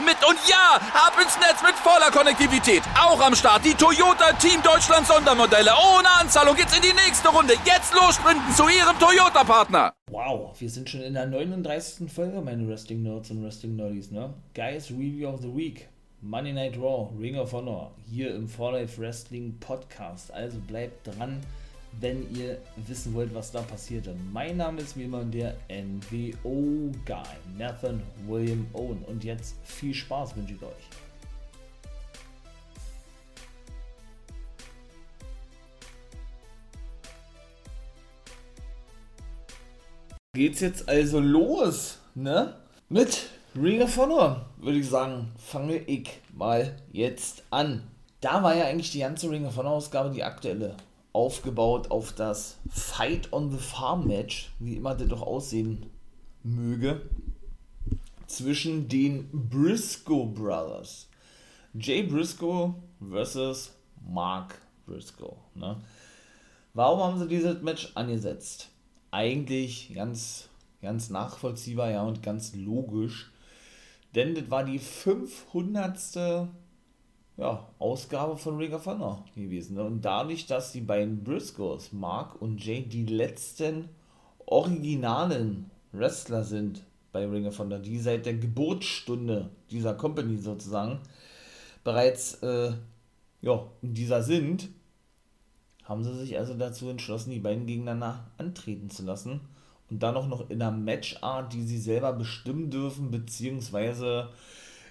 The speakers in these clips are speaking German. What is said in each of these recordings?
mit. Und ja, ab ins Netz mit voller Konnektivität. Auch am Start die Toyota Team Deutschland Sondermodelle. Ohne Anzahlung geht's in die nächste Runde. Jetzt los sprinten zu ihrem Toyota-Partner. Wow, wir sind schon in der 39. Folge, meine Wrestling Nerds und Wrestling Nerdies, ne? Guys, Review of the Week. Monday Night Raw, Ring of Honor, hier im For Life Wrestling Podcast. Also bleibt dran, wenn ihr wissen wollt, was da passierte. Mein Name ist wie immer der NWO-Guy, Nathan William Owen. Und jetzt viel Spaß wünsche ich euch. Geht's jetzt also los, ne? Mit Ring of Honor, würde ich sagen, fange ich mal jetzt an. Da war ja eigentlich die ganze Ring of Honor Ausgabe, die aktuelle, aufgebaut auf das Fight on the Farm Match, wie immer das doch aussehen möge, zwischen den Briscoe Brothers. Jay Briscoe versus Mark Briscoe. Ne? Warum haben sie dieses Match angesetzt? Eigentlich ganz, ganz nachvollziehbar, ja, und ganz logisch denn das war die 500. Ja, Ausgabe von Ring of Honor gewesen. Und dadurch, dass die beiden Briscoes, Mark und Jay, die letzten originalen Wrestler sind bei Ring of Honor, die seit der Geburtsstunde dieser Company sozusagen bereits äh, ja, in dieser sind, haben sie sich also dazu entschlossen, die beiden gegeneinander antreten zu lassen und dann auch noch in einer Matchart, die sie selber bestimmen dürfen, beziehungsweise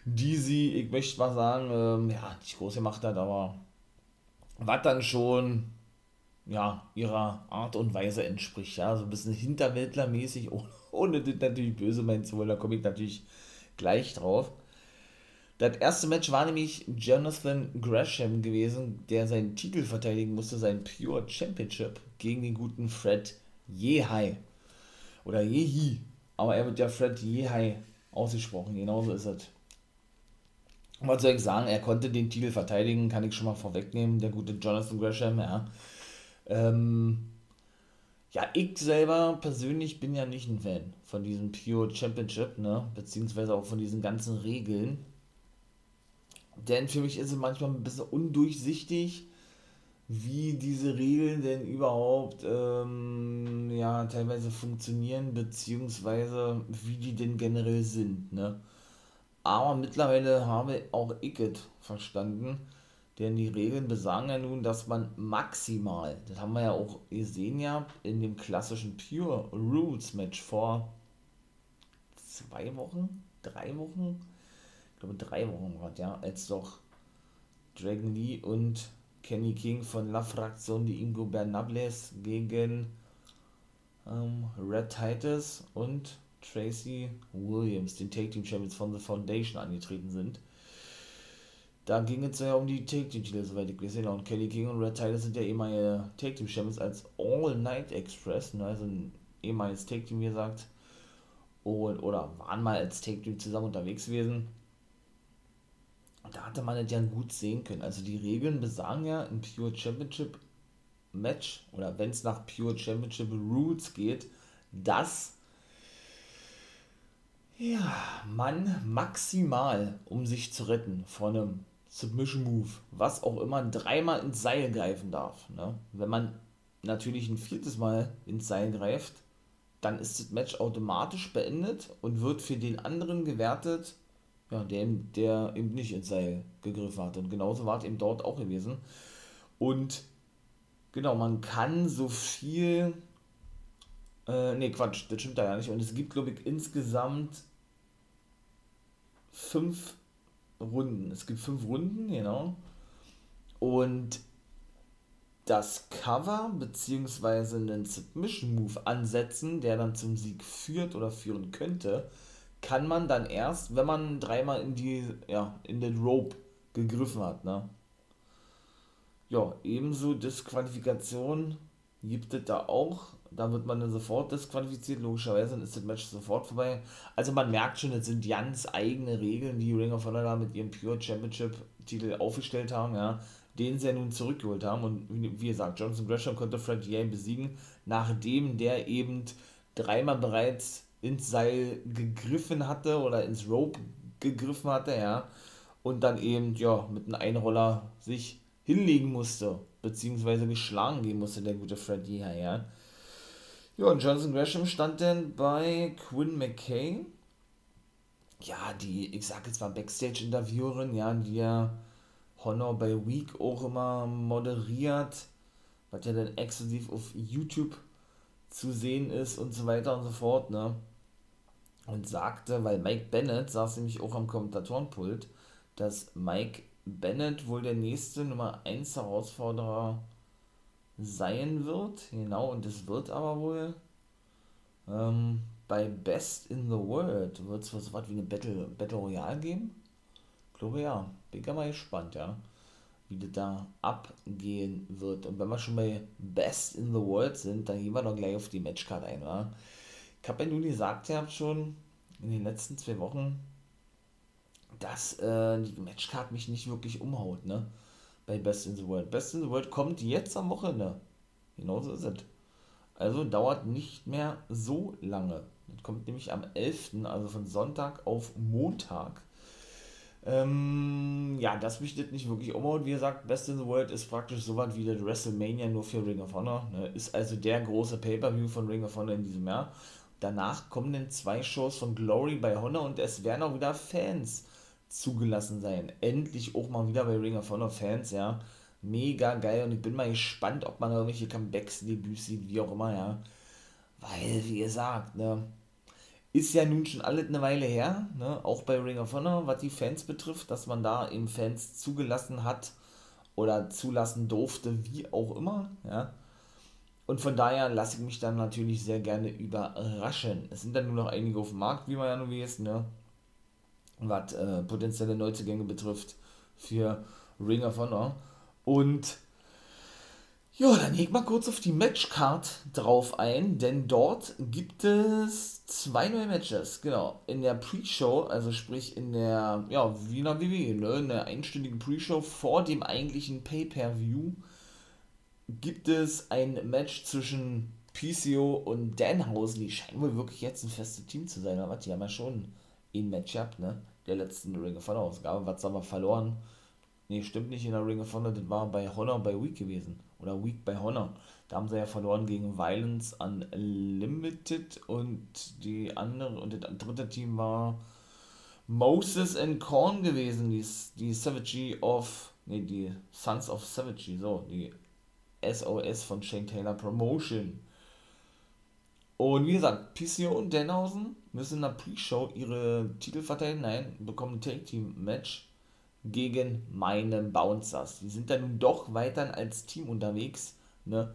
die sie, ich möchte mal sagen, ähm, ja, nicht groß gemacht hat, aber was dann schon ja, ihrer Art und Weise entspricht, ja, so ein bisschen hinterwäldlermäßig, ohne, ohne das natürlich böse meinen zu wollen, da komme ich natürlich gleich drauf. Das erste Match war nämlich Jonathan Gresham gewesen, der seinen Titel verteidigen musste, sein Pure Championship gegen den guten Fred Yehai. Oder Jehi. Aber er wird ja Fred Yehai ausgesprochen. Genauso ist es. Was soll ich sagen? Er konnte den Titel verteidigen, kann ich schon mal vorwegnehmen. Der gute Jonathan Gresham, ja. Ähm, ja, ich selber persönlich bin ja nicht ein Fan von diesem Pure Championship, ne? Beziehungsweise auch von diesen ganzen Regeln. Denn für mich ist es manchmal ein bisschen undurchsichtig wie diese Regeln denn überhaupt ähm, ja, teilweise funktionieren, beziehungsweise wie die denn generell sind. Ne? Aber mittlerweile habe auch ich es verstanden, denn die Regeln besagen ja nun, dass man maximal, das haben wir ja auch gesehen ja in dem klassischen Pure Rules Match vor zwei Wochen, drei Wochen, ich glaube drei Wochen war ja, als doch Dragon Lee und Kenny King von La Fraktion, die Ingo Bernables gegen ähm, Red Titus und Tracy Williams, den Take Team Champions von The Foundation, angetreten sind. Da ging es ja um die Take Team Titel, soweit ich gesehen habe. Und Kenny King und Red Titus sind ja ehemalige Take Team Champions als All Night Express, ne, also ein ehemaliges Take Team, wie gesagt. Und, oder waren mal als Take Team zusammen unterwegs gewesen da hatte man es ja gut sehen können. Also die Regeln besagen ja im Pure Championship Match oder wenn es nach Pure Championship Rules geht, dass ja, man maximal, um sich zu retten vor einem Submission Move, was auch immer, dreimal ins Seil greifen darf. Ne? Wenn man natürlich ein viertes Mal ins Seil greift, dann ist das Match automatisch beendet und wird für den anderen gewertet, ja, der, der eben nicht ins Seil gegriffen hat. Und genauso war es eben dort auch gewesen. Und genau, man kann so viel. Äh, nee, Quatsch, das stimmt da ja nicht. Und es gibt, glaube ich, insgesamt fünf Runden. Es gibt fünf Runden, genau. Und das Cover beziehungsweise einen Submission Move ansetzen, der dann zum Sieg führt oder führen könnte, kann man dann erst, wenn man dreimal in die, ja, in den Rope gegriffen hat, ne? Ja, ebenso Disqualifikation gibt es da auch. Da wird man dann sofort disqualifiziert, logischerweise, dann ist das Match sofort vorbei. Also man merkt schon, es sind ganz eigene Regeln, die Ring of Honor da mit ihrem Pure Championship Titel aufgestellt haben, ja, den sie ja nun zurückgeholt haben. Und wie gesagt, Johnson Gresham konnte Fred Yale besiegen, nachdem der eben dreimal bereits ins Seil gegriffen hatte oder ins Rope gegriffen hatte, ja, und dann eben, ja, mit einem Einroller sich hinlegen musste, beziehungsweise geschlagen gehen musste, der gute Freddy ja. Ja, und Johnson Gresham stand dann bei Quinn McKay. Ja, die, ich sag jetzt mal Backstage-Interviewerin, ja, die ja Honor bei Week auch immer moderiert, was ja dann exklusiv auf YouTube zu sehen ist und so weiter und so fort, ne? Und sagte, weil Mike Bennett saß nämlich auch am Kommentatorenpult, dass Mike Bennett wohl der nächste Nummer 1 Herausforderer sein wird. Genau, und es wird aber wohl ähm, bei Best in the World wird es was, wie eine Battle, Battle Royale geben. Ich glaube ja. Bin ich mal gespannt, ja. Wie das da abgehen wird. Und wenn wir schon bei Best in the World sind, dann gehen wir doch gleich auf die Matchcard ein, wa? Ich habe ja nun gesagt, ihr habt schon in den letzten zwei Wochen dass äh, die Matchcard mich nicht wirklich umhaut, ne? Bei Best in the World. Best in the World kommt jetzt am Wochenende. Genauso ist es. Also dauert nicht mehr so lange. Das kommt nämlich am 11., also von Sonntag auf Montag. Ähm, ja, das mich das nicht wirklich umhaut. Wie gesagt, Best in the World ist praktisch so was wie das WrestleMania nur für Ring of Honor. Ne? Ist also der große Pay-Per-View von Ring of Honor in diesem Jahr. Danach kommen dann zwei Shows von Glory bei Honor und es werden auch wieder Fans zugelassen sein. Endlich auch mal wieder bei Ring of Honor Fans, ja. Mega geil und ich bin mal gespannt, ob man irgendwelche Comebacks, Debüts sieht, wie auch immer, ja. Weil, wie gesagt, ne, ist ja nun schon alles eine Weile her, ne, auch bei Ring of Honor, was die Fans betrifft, dass man da eben Fans zugelassen hat oder zulassen durfte, wie auch immer, ja. Und von daher lasse ich mich dann natürlich sehr gerne überraschen. Es sind dann nur noch einige auf dem Markt, wie man ja nun weiß, ne was äh, potenzielle Neuzugänge betrifft für Ring of Honor. Und ja, dann leg mal kurz auf die Matchcard drauf ein, denn dort gibt es zwei neue Matches, genau. In der Pre-Show, also sprich in der, ja, wie in der WWE, ne, in der einstündigen Pre-Show vor dem eigentlichen Pay-Per-View gibt es ein Match zwischen PCO und Danhausen. Die scheinen wohl wirklich jetzt ein festes Team zu sein, aber die haben ja schon ein Matchup, ne? Der letzten Ring of Honor Ausgabe. Was haben wir verloren? Nee, stimmt nicht in der Ring of Honor, das war bei Honor bei Week gewesen. Oder Week bei Honor. Da haben sie ja verloren gegen Violence Unlimited und die andere und das dritte Team war Moses and Korn gewesen, die, die Savagery of, nee, die Sons of Savagery, so, die SOS von Shane Taylor Promotion. Und wie gesagt, PCO und Denhausen müssen in der Pre-Show ihre Titel verteidigen. Nein, bekommen ein Take-Team-Match gegen meine Bouncers. Die sind dann nun doch weiterhin als Team unterwegs. Ne?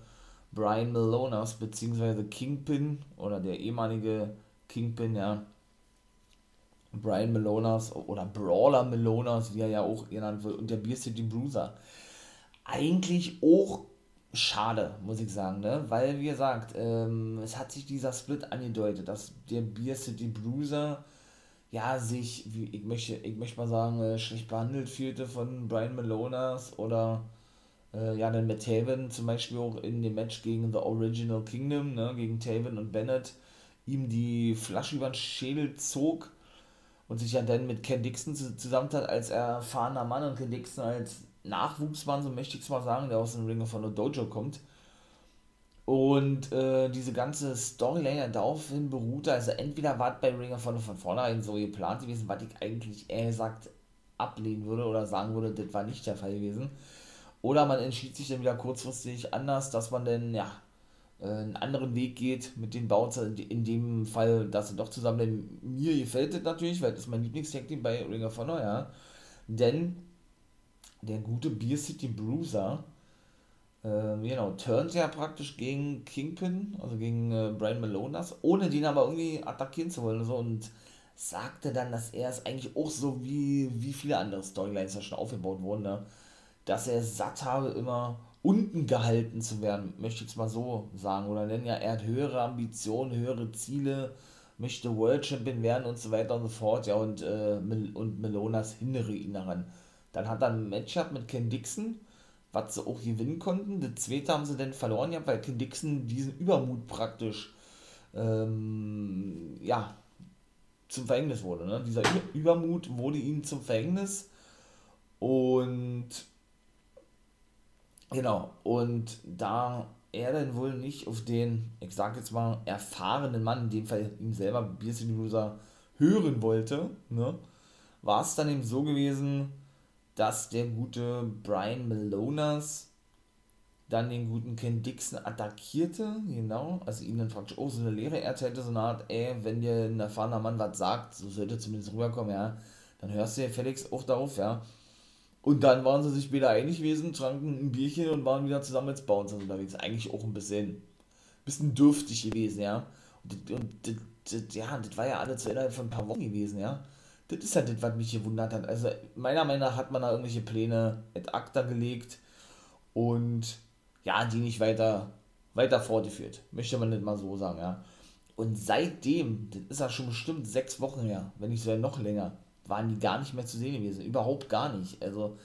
Brian Malonas bzw. Kingpin oder der ehemalige Kingpin, ja. Brian Malonas oder Brawler Malonas, wie er ja auch genannt wird, und der Beer City Bruiser. Eigentlich auch schade, muss ich sagen, ne? Weil, wie gesagt, ähm, es hat sich dieser Split angedeutet, dass der Beer City Bruiser ja sich, wie ich möchte, ich möchte mal sagen, äh, schlecht behandelt fühlte von Brian Malonas oder äh, ja, dann mit Taven zum Beispiel auch in dem Match gegen The Original Kingdom, ne, gegen Taven und Bennett, ihm die Flasche über den Schädel zog und sich ja dann mit Ken Dixon zusammentat als erfahrener Mann und Ken Dixon als Nachwuchsmann, so möchte ich es mal sagen, der aus dem Ring of Honor Dojo kommt. Und äh, diese ganze Storyline daraufhin beruhte, also entweder war es bei Ring of Honor von vornherein so geplant gewesen, was ich eigentlich eher gesagt ablehnen würde oder sagen würde, das war nicht der Fall gewesen. Oder man entschied sich dann wieder kurzfristig anders, dass man dann, ja, äh, einen anderen Weg geht mit den Bouncer, in dem Fall, dass sie doch zusammen, denn mir gefällt das natürlich, weil das ist mein Lieblingstag bei Ring of Honor, ja. Denn der gute Beer City Bruiser, äh, genau, turnt ja praktisch gegen Kingpin, also gegen äh, Brian Malonas, ohne den aber irgendwie attackieren zu wollen. So. Und sagte dann, dass er es eigentlich auch so wie, wie viele andere Storylines ja schon aufgebaut wurden, ne? dass er es satt habe, immer unten gehalten zu werden, möchte ich es mal so sagen. Oder nennen ja, er hat höhere Ambitionen, höhere Ziele, möchte World Champion werden und so weiter und so fort. Ja, und, äh, und Melonas hindere ihn daran. Dann hat er ein Matchup mit Ken Dixon, was sie auch gewinnen konnten. Das zweite haben sie dann verloren, ja, weil Ken Dixon diesen Übermut praktisch ähm, ja, zum Verhängnis wurde. Ne? Dieser Übermut wurde ihm zum Verhängnis und genau, und da er dann wohl nicht auf den, ich sag jetzt mal, erfahrenen Mann, in dem Fall ihm selber Loser, hören wollte, ne, war es dann eben so gewesen, dass der gute Brian Malonas dann den guten Ken Dixon attackierte, genau, also ihn dann praktisch auch so eine Lehre erzählte, so eine Art, ey, wenn dir ein erfahrener Mann was sagt, so sollte zumindest rüberkommen, ja, dann hörst du ja Felix auch darauf, ja. Und dann waren sie sich wieder einig gewesen, tranken ein Bierchen und waren wieder zusammen als Bouncers unterwegs. Eigentlich auch ein bisschen, bisschen dürftig gewesen, ja. Und, und das, ja, das war ja alles innerhalb von ein paar Wochen gewesen, ja. Das ist ja das, was mich gewundert hat. Also, meiner Meinung nach hat man da irgendwelche Pläne et acta gelegt und ja, die nicht weiter, weiter fortgeführt. Möchte man nicht mal so sagen, ja. Und seitdem, das ist ja schon bestimmt sechs Wochen her, wenn nicht sogar noch länger, waren die gar nicht mehr zu sehen gewesen. Überhaupt gar nicht. Also,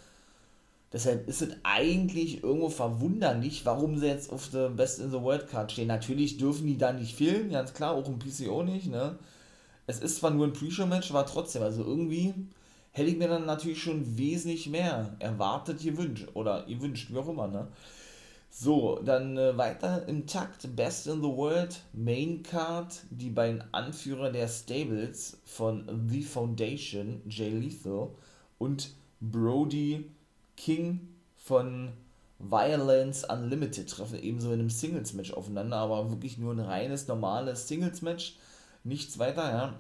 deshalb ist es eigentlich irgendwo verwunderlich, warum sie jetzt auf der Best in the World Card stehen. Natürlich dürfen die da nicht fehlen, ganz klar, auch im PCO nicht, ne. Es ist zwar nur ein Pre-Show-Match, aber trotzdem, also irgendwie hätte ich mir dann natürlich schon wesentlich mehr erwartet, gewünscht. Oder gewünscht, wie auch immer, ne. So, dann äh, weiter im Takt Best in the World Main Card. Die beiden Anführer der Stables von The Foundation, Jay Lethal und Brody King von Violence Unlimited treffen ebenso in einem Singles-Match aufeinander, aber wirklich nur ein reines, normales Singles-Match, nichts weiter, ja.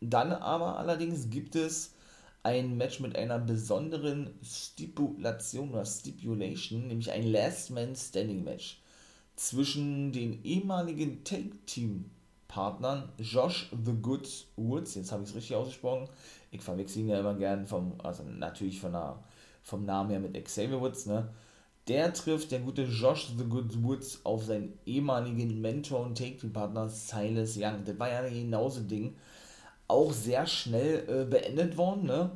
Dann aber allerdings gibt es ein Match mit einer besonderen Stipulation oder Stipulation, nämlich ein Last Man Standing Match zwischen den ehemaligen Tag Team Partnern Josh The Good Woods, jetzt habe ich es richtig ausgesprochen, ich verwechsel ihn ja immer gern vom, also natürlich von der, vom Namen her mit Xavier Woods, ne? Der trifft der gute Josh The Good Woods auf seinen ehemaligen Mentor und Take Team Partner Silas Young. Das war ja genauso Ding auch sehr schnell äh, beendet worden. Ne?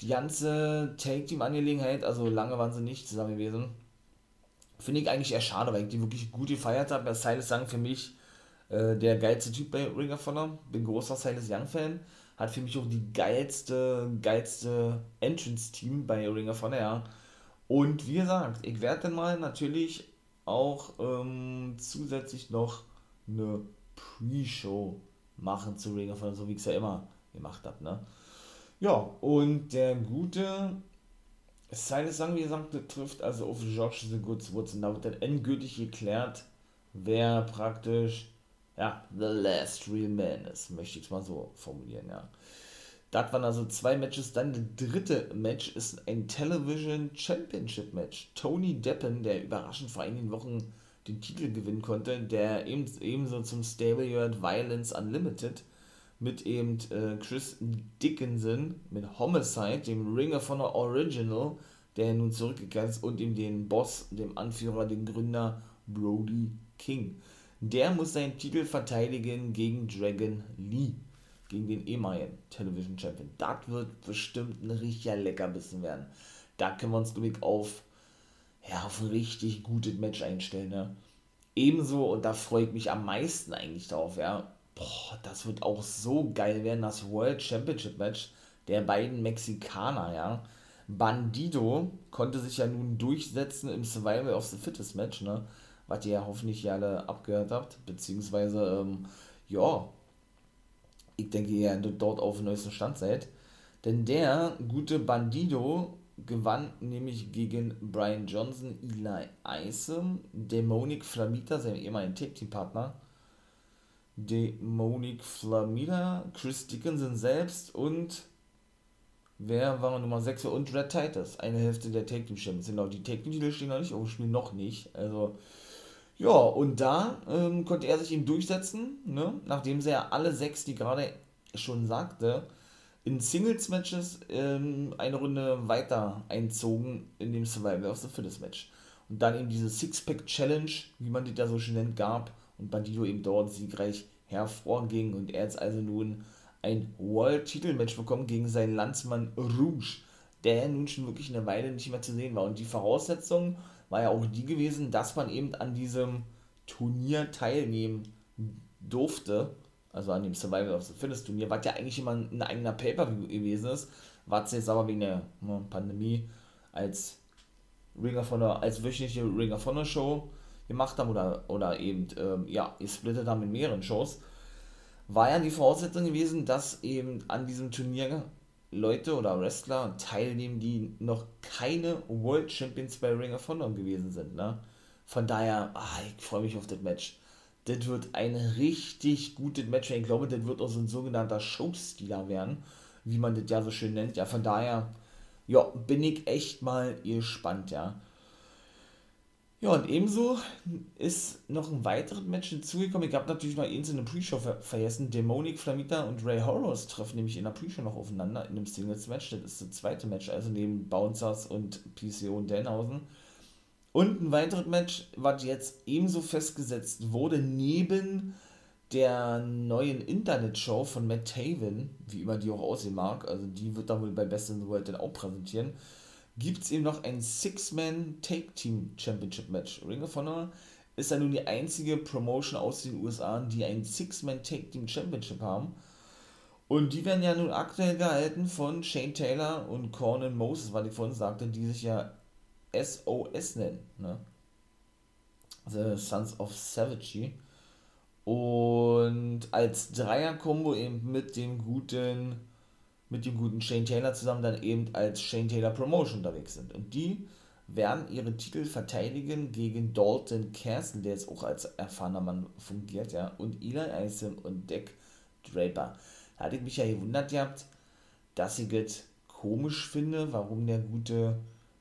Die ganze Take-Team-Angelegenheit, also lange waren sie nicht zusammen gewesen. Finde ich eigentlich eher schade, weil ich die wirklich gut gefeiert habe. Silas Young für mich äh, der geilste Typ bei Ring of Honor. Bin großer Silas Young-Fan. Hat für mich auch die geilste, geilste Entrance-Team bei Ring of Honor, ja. Und wie gesagt, ich werde dann mal natürlich auch ähm, zusätzlich noch eine Pre-Show machen zu Ring of Honor, so wie ich es ja immer gemacht habe. Ne? Ja, und der gute Silas Sang, wie gesagt, trifft also auf Josh the Goods Woods und da wird dann endgültig geklärt, wer praktisch ja, the last real man ist, möchte ich es mal so formulieren, ja. Das waren also zwei Matches. Dann das dritte Match ist ein Television Championship Match. Tony Deppen, der überraschend vor einigen Wochen den Titel gewinnen konnte, der eben, ebenso zum Stable gehört Violence Unlimited mit eben äh, Chris Dickinson, mit Homicide, dem Ring of Honor Original, der nun zurückgekehrt ist, und ihm den Boss, dem Anführer, den Gründer Brody King. Der muss seinen Titel verteidigen gegen Dragon Lee, gegen den ehemaligen Television Champion. Das wird bestimmt ein richtiger Leckerbissen werden. Da können wir uns, glaube ich, auf ja, auf ein richtig gutes Match einstellen. Ne? Ebenso, und da freue ich mich am meisten eigentlich drauf, ja. Boah, das wird auch so geil werden, das World Championship Match der beiden Mexikaner, ja. Bandido konnte sich ja nun durchsetzen im Survival of the Fittest Match, ne? Was ihr ja hoffentlich alle abgehört habt, beziehungsweise, ähm, ja, ich denke, ihr dort auf dem neuesten Stand seid. Denn der gute Bandido gewann nämlich gegen Brian Johnson, Eli Isom, Demonic Flamita, sein ehemaliger Tag-Team-Partner, Demonic Flamita, Chris Dickinson selbst und wer war Nummer 6 und Red Titus, eine Hälfte der Tag Team Champions. Genau, die Tag Team Titel stehen noch nicht auf dem Spiel, noch nicht. Also, ja, und da ähm, konnte er sich ihm durchsetzen, ne? nachdem sie ja alle sechs, die gerade schon sagte, in Singles-Matches ähm, eine Runde weiter einzogen in dem Survival of the Fittest Match. Und dann eben diese Six-Pack-Challenge, wie man die da so schön nennt, gab und Bandido eben dort siegreich hervorging und er jetzt also nun ein World-Titel-Match bekommen gegen seinen Landsmann Rouge, der nun schon wirklich eine Weile nicht mehr zu sehen war. Und die Voraussetzung war ja auch die gewesen, dass man eben an diesem Turnier teilnehmen durfte, also an dem Survival of the Fittest Turnier, was ja eigentlich immer ein eigener Pay-Per-View gewesen ist, was jetzt aber wegen der ne, Pandemie als Ring of Honor, als wöchentliche Ring of Honor Show gemacht haben oder, oder eben, ähm, ja, gesplittet haben in mehreren Shows, war ja die Voraussetzung gewesen, dass eben an diesem Turnier Leute oder Wrestler teilnehmen, die noch keine World Champions bei Ring of Honor gewesen sind. Ne? Von daher, ah, ich freue mich auf das Match. Das wird ein richtig gutes Match. Ich glaube, das wird auch so ein sogenannter Showstealer werden, wie man das ja so schön nennt. Ja, von daher, ja, bin ich echt mal gespannt, ja. Ja, und ebenso ist noch ein weiteres Match hinzugekommen. Ich habe natürlich noch eins in der Pre-Show ver vergessen. Dämonik, Flamita und Ray Horrors treffen nämlich in der Pre-Show noch aufeinander in einem Singles-Match. Das ist das zweite Match, also neben Bouncers und PCO und Denhausen. Und ein weiteres Match, was jetzt ebenso festgesetzt wurde, neben der neuen Internetshow von Matt Taven, wie immer die auch aussehen mag, also die wird dann wohl bei Best in the World dann auch präsentieren gibt es eben noch ein Six-Man-Take-Team-Championship-Match. Ring of Honor ist ja nun die einzige Promotion aus den USA, die ein Six-Man-Take-Team-Championship haben. Und die werden ja nun aktuell gehalten von Shane Taylor und Conan Moses, was ich vorhin sagte, die sich ja SOS nennen. Ne? The Sons of Savage. Und als Dreier-Kombo eben mit dem guten mit dem guten Shane Taylor zusammen dann eben als Shane Taylor Promotion unterwegs sind. Und die werden ihre Titel verteidigen gegen Dalton Castle, der jetzt auch als erfahrener Mann fungiert, ja, und Eli Isom und Dick Draper. Da hatte ich mich ja gewundert gehabt, dass ich es komisch finde, warum der gute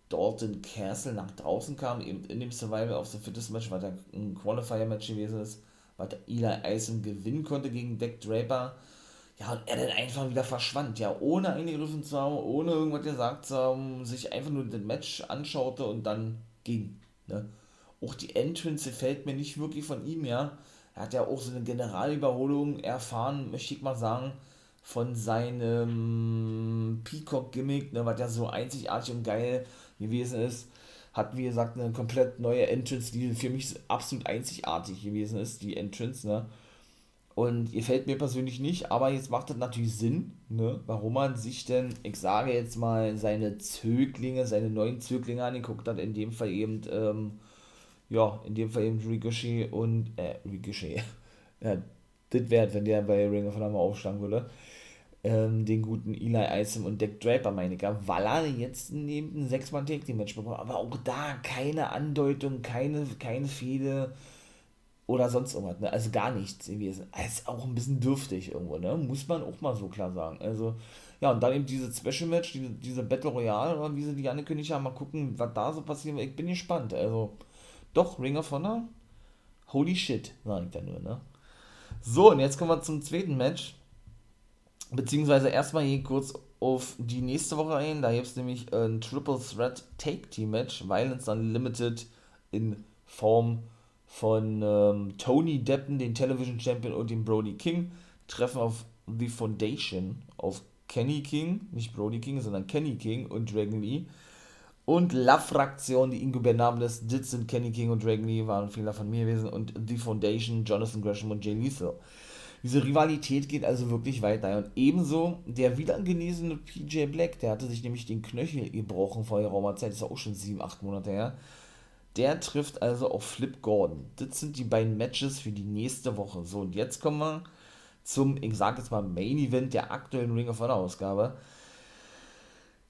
Dalton Castle nach draußen kam, eben in dem Survival of the Fittest Match, weil da ein Qualifier-Match gewesen ist, weil Eli Isom gewinnen konnte gegen Dick Draper ja, und er dann einfach wieder verschwand, ja, ohne eingegriffen zu haben, ohne irgendwas gesagt zu haben, sich einfach nur das Match anschaute und dann ging, ne. Auch die Entrance fällt mir nicht wirklich von ihm, ja. Er hat ja auch so eine Generalüberholung erfahren, möchte ich mal sagen, von seinem Peacock-Gimmick, ne, was ja so einzigartig und geil gewesen ist. Hat, wie gesagt, eine komplett neue Entrance, die für mich absolut einzigartig gewesen ist, die Entrance, ne und ihr fällt mir persönlich nicht, aber jetzt macht das natürlich Sinn, ne? warum man sich denn, ich sage jetzt mal, seine Zöglinge, seine neuen Zöglinge angeguckt hat, in dem Fall eben, ähm, ja, in dem Fall eben Ricochet und, äh, Ricochet, ja, das wäre, wenn der bei Ring of Honor aufschlagen würde, ähm, den guten Eli Isom und Deck Draper, meine ich, weil er jetzt neben ein 6 mann take match bekommt, aber auch da keine Andeutung, keine, keine Fehde, oder sonst irgendwas, ne? Also gar nichts gewesen. Ist auch ein bisschen dürftig irgendwo, ne? Muss man auch mal so klar sagen. Also, ja, und dann eben diese Special Match, diese, diese Battle Royale, oder wie sie die angekündigt haben, mal gucken, was da so passiert. Ich bin gespannt. Also, doch, Ring of Honor, holy shit, sag ich da nur, ne? So, und jetzt kommen wir zum zweiten Match. Beziehungsweise erstmal hier kurz auf die nächste Woche ein. Da gibt es nämlich ein Triple Threat Take Team Match, Violence Unlimited in Form ähm, Tony Deppen, den Television Champion, und dem Brody King treffen auf The Foundation, auf Kenny King, nicht Brody King, sondern Kenny King und Dragon Lee. Und La Fraktion, die Ingobernables, das sind Kenny King und Dragon Lee, waren Fehler von mir gewesen. Und The Foundation, Jonathan Gresham und Jay Lethal. Diese Rivalität geht also wirklich weiter. Und ebenso der wiedergenesene PJ Black, der hatte sich nämlich den Knöchel gebrochen vor geraumer Zeit, ist auch schon 7, 8 Monate her. Der trifft also auf Flip Gordon. Das sind die beiden Matches für die nächste Woche. So, und jetzt kommen wir zum, ich sag jetzt mal, Main Event der aktuellen Ring of Honor Ausgabe.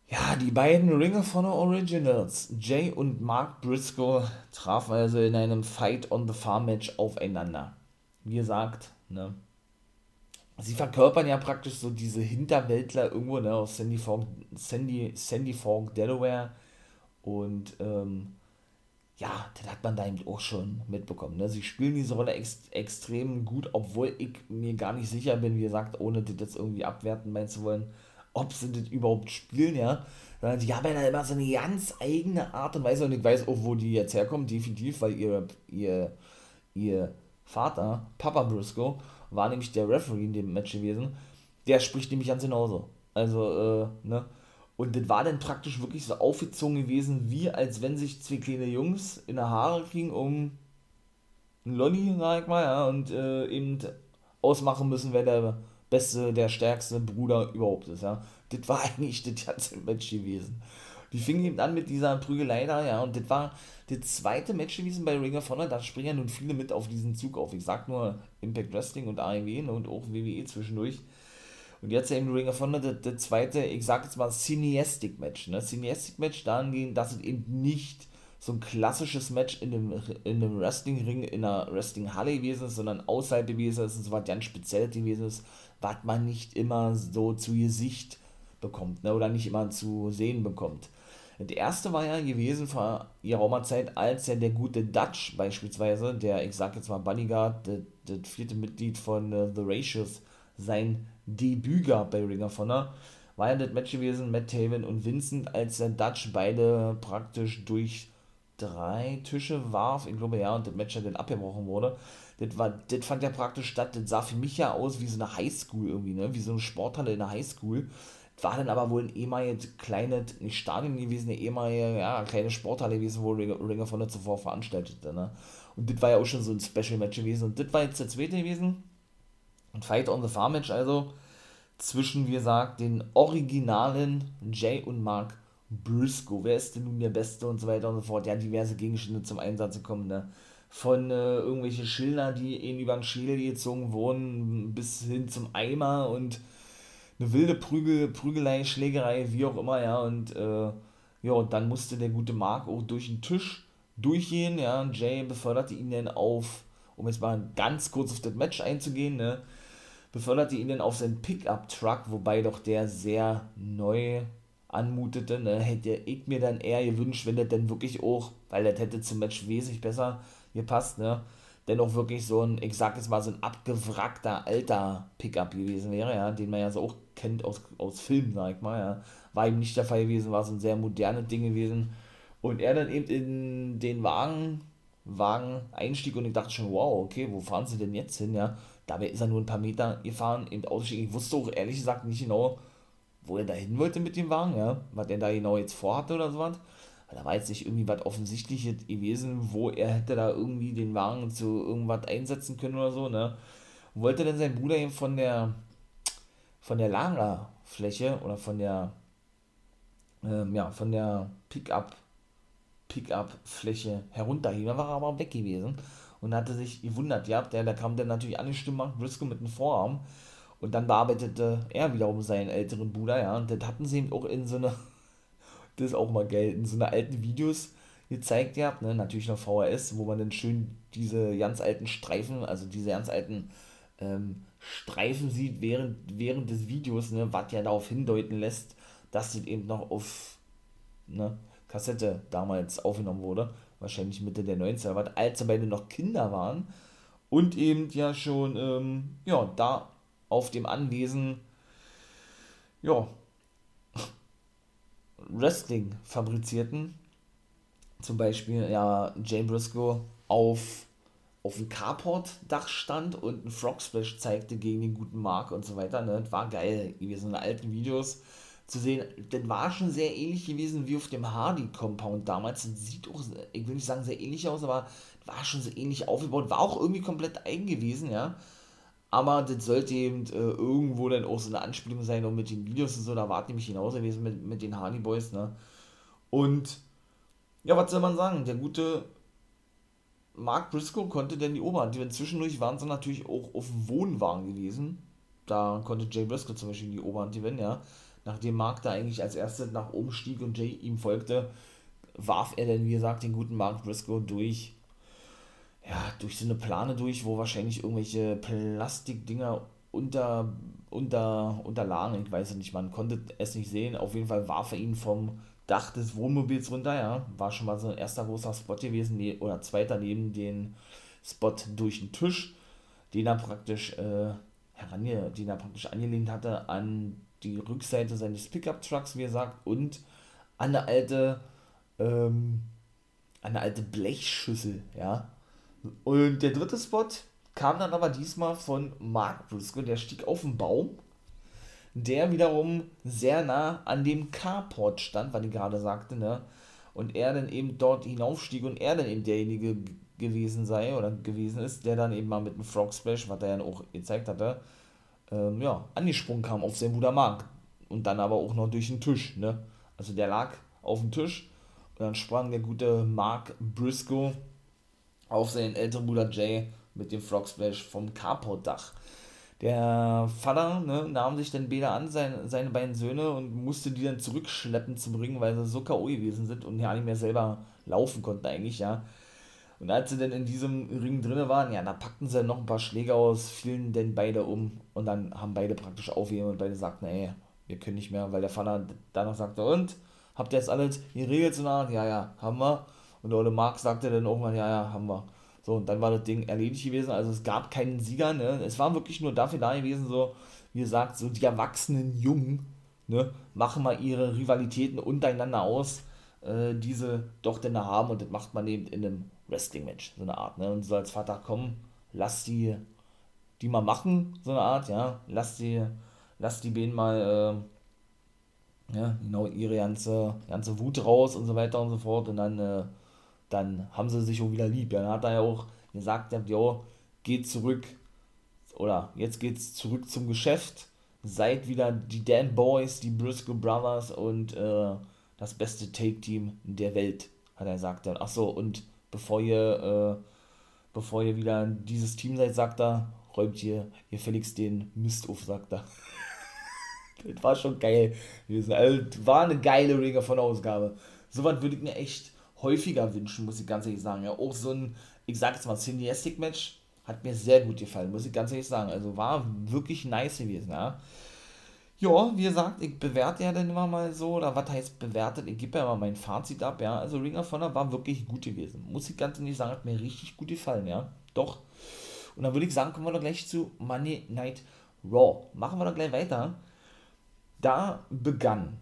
Ja, die beiden Ring of Honor Originals, Jay und Mark Briscoe, trafen also in einem Fight on the Farm Match aufeinander. Wie gesagt, ne? Sie verkörpern ja praktisch so diese Hinterwäldler irgendwo, ne, aus Sandy Fork, Sandy, Sandy Fork, Delaware. Und, ähm, ja, das hat man da eben auch schon mitbekommen. Ne? Sie spielen diese Rolle ex extrem gut, obwohl ich mir gar nicht sicher bin, wie gesagt, ohne das jetzt irgendwie abwerten meinen zu wollen, ob sie das überhaupt spielen, ja. Die haben ja immer so eine ganz eigene Art und Weise und ich weiß auch, wo die jetzt herkommen, definitiv, weil ihr, ihr, ihr Vater, Papa Briscoe, war nämlich der Referee in dem Match gewesen. Der spricht nämlich ganz genauso. Also, äh, ne? Und das war dann praktisch wirklich so aufgezogen gewesen, wie als wenn sich zwei kleine Jungs in der Haare kriegen, um ein Lolli, sag ich mal, ja, und äh, eben ausmachen müssen, wer der beste, der stärkste Bruder überhaupt ist, ja. Das war eigentlich das ganze Match gewesen. Die fingen eben an mit dieser Prügelei da, ja, und das war das zweite Match gewesen bei Ring of Honor, da springen ja nun viele mit auf diesen Zug auf. Ich sag nur Impact Wrestling und AEW ne, und auch WWE zwischendurch. Und jetzt eben Ring of Honor, das zweite, ich sag jetzt mal Cineastic Match, ne, Cineastic Match dahingehend, dass es eben nicht so ein klassisches Match in einem, in einem Wrestling-Ring, in einer Wrestling-Halle gewesen ist, sondern außerhalb gewesen ist und so was ganz speziell gewesen ist, was man nicht immer so zu Gesicht bekommt, ne, oder nicht immer zu sehen bekommt. Der erste war ja gewesen vor ihrer Zeit, als ja der gute Dutch beispielsweise, der, ich sag jetzt mal Bodyguard, das, vierte Mitglied von uh, The Ratios, sein Debüt gab bei Ring of Honor, war ja das Match gewesen, Matt Taven und Vincent, als der Dutch beide praktisch durch drei Tische warf, ich glaube ja, und das Match dann abgebrochen wurde. Das, war, das fand ja praktisch statt, das sah für mich ja aus wie so eine Highschool irgendwie, ne? wie so eine Sporthalle in der Highschool war dann aber wohl ein ehemaliges kleines, nicht Stadion gewesen, eine ehemalige, ja, kleine Sporthalle gewesen, wo Ring, Ring of Honor zuvor veranstaltete, ne? Und das war ja auch schon so ein Special Match gewesen. Und das war jetzt der zweite gewesen. Ein Fight on the Farm Match, also zwischen, wie gesagt, den originalen Jay und Mark Briscoe. Wer ist denn nun der Beste und so weiter und so fort. Ja, diverse Gegenstände zum Einsatz gekommen, ne? Von äh, irgendwelche Schilder, die ihnen über den Schädel gezogen wurden, bis hin zum Eimer und eine wilde Prügel, Prügelei, Schlägerei, wie auch immer, ja, und äh, ja, und dann musste der gute Mark auch durch den Tisch durchgehen, ja, und Jay beförderte ihn dann auf, um jetzt mal ganz kurz auf das Match einzugehen, ne, beförderte ihn dann auf seinen Pickup-Truck, wobei doch der sehr neu anmutete, ne, hätte ich mir dann eher gewünscht, wenn der dann wirklich auch, weil das hätte zum Match wesentlich besser gepasst, ne, dennoch wirklich so ein, ich sag jetzt mal, so ein abgewrackter alter Pickup gewesen wäre, ja, den man ja so auch kennt aus, aus Filmen, sag ich mal, ja. War ihm nicht der Fall gewesen, war so ein sehr modernes Ding gewesen. Und er dann eben in den Wagen, Wagen einstieg und ich dachte schon, wow, okay, wo fahren sie denn jetzt hin, ja. Dabei ist er nur ein paar Meter gefahren, eben ausgestiegen. Ich wusste auch ehrlich gesagt nicht genau, wo er da hin wollte mit dem Wagen, ja. Was er da genau jetzt vorhatte oder sowas da war jetzt nicht irgendwie was Offensichtliches gewesen, wo er hätte da irgendwie den Wagen zu irgendwas einsetzen können oder so, ne? wollte dann sein Bruder eben von der von der Lagerfläche oder von der ähm, ja, von der Pickup Pickup-Fläche herunterheben, da war er aber weg gewesen und hatte sich gewundert, ja, der, da kam dann natürlich angestimmt, Briscoe mit dem Vorarm und dann bearbeitete er wiederum seinen älteren Bruder, ja, und das hatten sie eben auch in so einer das ist auch mal geil, in so einer alten Videos gezeigt habt, ne? natürlich noch VHS, wo man dann schön diese ganz alten Streifen, also diese ganz alten ähm, Streifen sieht während, während des Videos, ne? was ja darauf hindeuten lässt, dass das eben noch auf ne, Kassette damals aufgenommen wurde, wahrscheinlich Mitte der 90er, was als beide noch Kinder waren und eben ja schon, ähm, ja, da auf dem Anwesen, ja, Wrestling fabrizierten. Zum Beispiel, ja, Jay Briscoe auf, auf dem Carport-Dach stand und ein Frog Splash zeigte gegen den guten Mark und so weiter. Ne? Das war geil gewesen, in alten Videos zu sehen. Das war schon sehr ähnlich gewesen wie auf dem Hardy-Compound damals. Das sieht auch, ich will nicht sagen sehr ähnlich aus, aber war schon so ähnlich aufgebaut. War auch irgendwie komplett eigen gewesen, ja. Aber das sollte eben äh, irgendwo dann auch so eine Anspielung sein und mit den Videos und so, da war es nämlich genauso gewesen mit, mit den Hardy Boys, ne? Und ja, was soll man sagen? Der gute Mark Briscoe konnte denn die Oberhand. Die zwischendurch waren sie natürlich auch auf dem Wohnwagen gewesen. Da konnte Jay Briscoe zum Beispiel die Oberhand gewinnen, ja. Nachdem Mark da eigentlich als erstes nach oben stieg und Jay ihm folgte, warf er dann, wie gesagt, den guten Mark Briscoe durch ja, durch so eine Plane durch, wo wahrscheinlich irgendwelche Plastikdinger unter, unter, unterlagen. Ich weiß nicht, man konnte es nicht sehen. Auf jeden Fall warf er ihn vom Dach des Wohnmobils runter, ja. War schon mal so ein erster großer Spot gewesen, oder zweiter neben den Spot durch den Tisch, den er praktisch, äh, heranje, den er praktisch angelehnt hatte an die Rückseite seines Pickup-Trucks, wie gesagt, und an eine alte, ähm, eine alte Blechschüssel, ja. Und der dritte Spot kam dann aber diesmal von Mark Briscoe, der stieg auf den Baum, der wiederum sehr nah an dem Carport stand, was ich gerade sagte, ne? Und er dann eben dort hinaufstieg und er dann eben derjenige gewesen sei oder gewesen ist, der dann eben mal mit dem Frog Splash, was er ja auch gezeigt hatte, ähm, ja, angesprungen kam auf seinen Bruder Mark. Und dann aber auch noch durch den Tisch, ne? Also der lag auf dem Tisch und dann sprang der gute Mark Briscoe auf seinen älteren Bruder Jay mit dem Frog Splash vom Carport-Dach. Der Vater ne, nahm sich dann Bäder an, seine, seine beiden Söhne, und musste die dann zurückschleppen zum Ring, weil sie so K.O. gewesen sind und ja nicht mehr selber laufen konnten eigentlich, ja. Und als sie dann in diesem Ring drinne waren, ja, da packten sie noch ein paar Schläge aus, fielen dann beide um und dann haben beide praktisch aufgegeben und beide sagten, ey, wir können nicht mehr, weil der Vater danach sagte, und, habt ihr jetzt alles geregelt so nach? Ja, ja, haben wir. Und der Ole Mark sagte dann irgendwann, ja, ja, haben wir. So, und dann war das Ding erledigt gewesen. Also es gab keinen Sieger, ne? Es war wirklich nur dafür da gewesen, so, wie gesagt, so die erwachsenen Jungen, ne, machen mal ihre Rivalitäten untereinander aus, äh, diese doch denn haben und das macht man eben in einem Wrestling-Match, so eine Art, ne? Und so als Vater, komm, lass die, die mal machen, so eine Art, ja, lass die, lass die Bänen mal, äh, ja, genau, ihre ganze, ganze Wut raus und so weiter und so fort und dann, äh, dann haben sie sich auch wieder lieb. Ja, dann hat er ja auch gesagt, ja, geht zurück, oder jetzt geht's zurück zum Geschäft, seid wieder die Dan Boys, die Briscoe Brothers und äh, das beste Take-Team der Welt, hat er gesagt. Ach so, und bevor ihr, äh, bevor ihr wieder dieses Team seid, sagt er, räumt ihr, ihr Felix den Mist auf, sagt er. das war schon geil gewesen. Also, war eine geile Ringer von Ausgabe. Sowas würde ich mir echt häufiger wünschen, muss ich ganz ehrlich sagen. Ja, auch so ein, ich sag jetzt mal, Cineastic Match hat mir sehr gut gefallen, muss ich ganz ehrlich sagen. Also war wirklich nice gewesen, ja. Ja, wie gesagt, ich bewerte ja dann immer mal so, oder was heißt bewertet, ich gebe ja immer mein Fazit ab, ja. Also Ring of Honor war wirklich gut gewesen. Muss ich ganz ehrlich sagen, hat mir richtig gut gefallen, ja. Doch. Und dann würde ich sagen, kommen wir doch gleich zu Money Night Raw. Machen wir doch gleich weiter. Da begann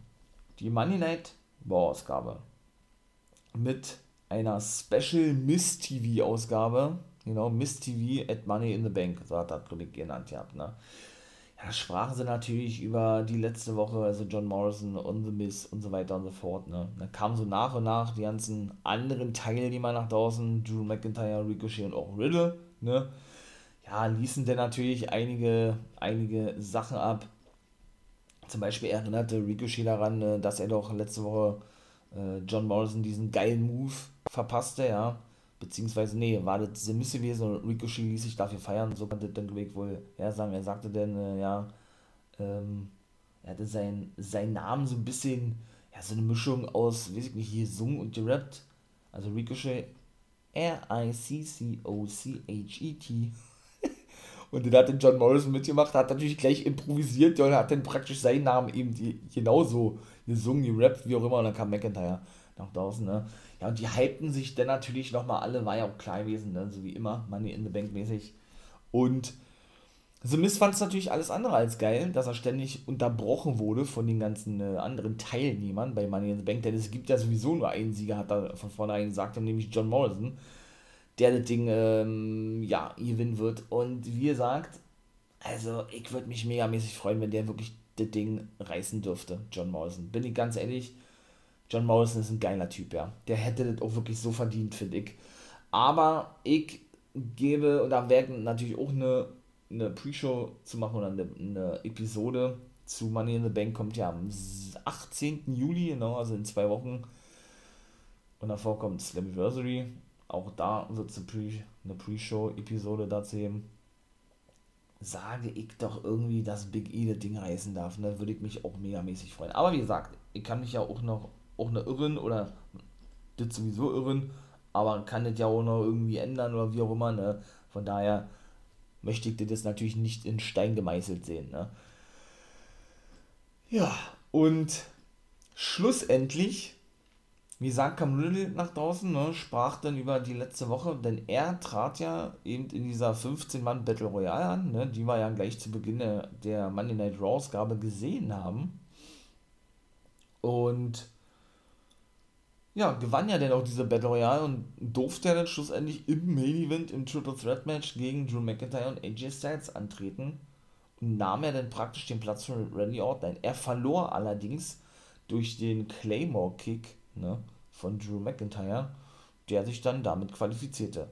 die Money Night Raw Ausgabe mit einer Special Miss TV Ausgabe. Genau, Miss TV at Money in the Bank, so hat das, ich, genannt gehabt, ne ja, sprachen sie natürlich über die letzte Woche, also John Morrison und The Miz und so weiter und so fort. Ne? Dann kamen so nach und nach die ganzen anderen Teilnehmer nach draußen, Drew McIntyre, Ricochet und auch Riddle. Ne? Ja, ließen dann natürlich einige, einige Sachen ab. Zum Beispiel erinnerte Ricochet daran, ne, dass er doch letzte Woche äh, John Morrison diesen geilen Move verpasste, ja beziehungsweise, nee, war das The Miss gewesen und Ricochet ließ sich dafür feiern, so konnte dann Weg wohl ja, sagen. Er sagte dann, äh, ja, ähm, er hatte sein, seinen Namen so ein bisschen, ja, so eine Mischung aus, weiß ich nicht, hier gesungen und gerappt. Also Ricochet, R-I-C-C-O-C-H-E-T. und den hat den John Morrison mitgemacht, hat natürlich gleich improvisiert, ja, und hat dann praktisch seinen Namen eben die, genauso gesungen, gerappt, wie auch immer, und dann kam McIntyre nach draußen, ne. Ja, und die hypten sich dann natürlich nochmal alle, war ja auch klar gewesen, ne? so wie immer, Money in the Bank mäßig. Und The Miz fand es natürlich alles andere als geil, dass er ständig unterbrochen wurde von den ganzen äh, anderen Teilnehmern bei Money in the Bank, denn es gibt ja sowieso nur einen Sieger, hat er von vornherein gesagt, nämlich John Morrison, der das Ding, ähm, ja, gewinnen wird. Und wie gesagt, also ich würde mich megamäßig freuen, wenn der wirklich das Ding reißen dürfte, John Morrison. Bin ich ganz ehrlich, John Morrison ist ein geiler Typ, ja. Der hätte das auch wirklich so verdient, finde ich. Aber ich gebe, und da werden natürlich auch eine, eine Pre-Show zu machen oder eine, eine Episode zu Money in the Bank kommt ja am 18. Juli, genau, also in zwei Wochen. Und davor kommt Slammiversary. Auch da wird es eine Pre-Show-Episode dazu geben. Sage ich doch irgendwie, dass Big E das Ding reißen darf. Da ne? würde ich mich auch megamäßig freuen. Aber wie gesagt, ich kann mich ja auch noch auch eine Irren oder das sowieso irren, aber kann das ja auch noch irgendwie ändern oder wie auch immer, ne? Von daher möchte ich das natürlich nicht in Stein gemeißelt sehen, ne? Ja, und schlussendlich wie gesagt, kam Riddle nach draußen, ne, sprach dann über die letzte Woche, denn er trat ja eben in dieser 15-Mann Battle Royale an, ne, die wir ja gleich zu Beginn der, der Monday Night Raw-Ausgabe gesehen haben. Und ja, gewann ja dann auch diese Battle Royale und durfte dann schlussendlich im Main Event im Triple Threat Match gegen Drew McIntyre und AJ Styles antreten und nahm er dann praktisch den Platz von Randy Orton. Er verlor allerdings durch den Claymore Kick ne, von Drew McIntyre, der sich dann damit qualifizierte.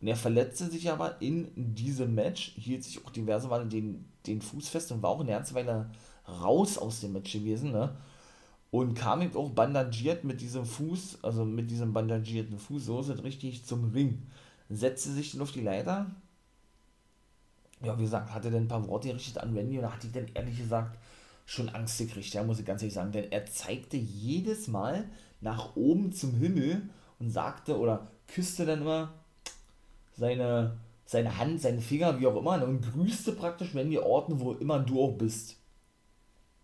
Und er verletzte sich aber in diesem Match, hielt sich auch diverse Male den, den Fuß fest und war auch eine ganze Weile raus aus dem Match gewesen, ne? Und kam eben auch bandagiert mit diesem Fuß, also mit diesem bandagierten Fuß, so es richtig zum Ring. Setzte sich dann auf die Leiter. Ja, wie gesagt, hatte dann ein paar Worte gerichtet an Randy und da hatte ich dann ehrlich gesagt schon Angst gekriegt, ja, muss ich ganz ehrlich sagen. Denn er zeigte jedes Mal, nach oben zum Himmel und sagte oder küsste dann immer seine, seine Hand, seine Finger, wie auch immer, und grüßte praktisch, die Orten, wo immer du auch bist.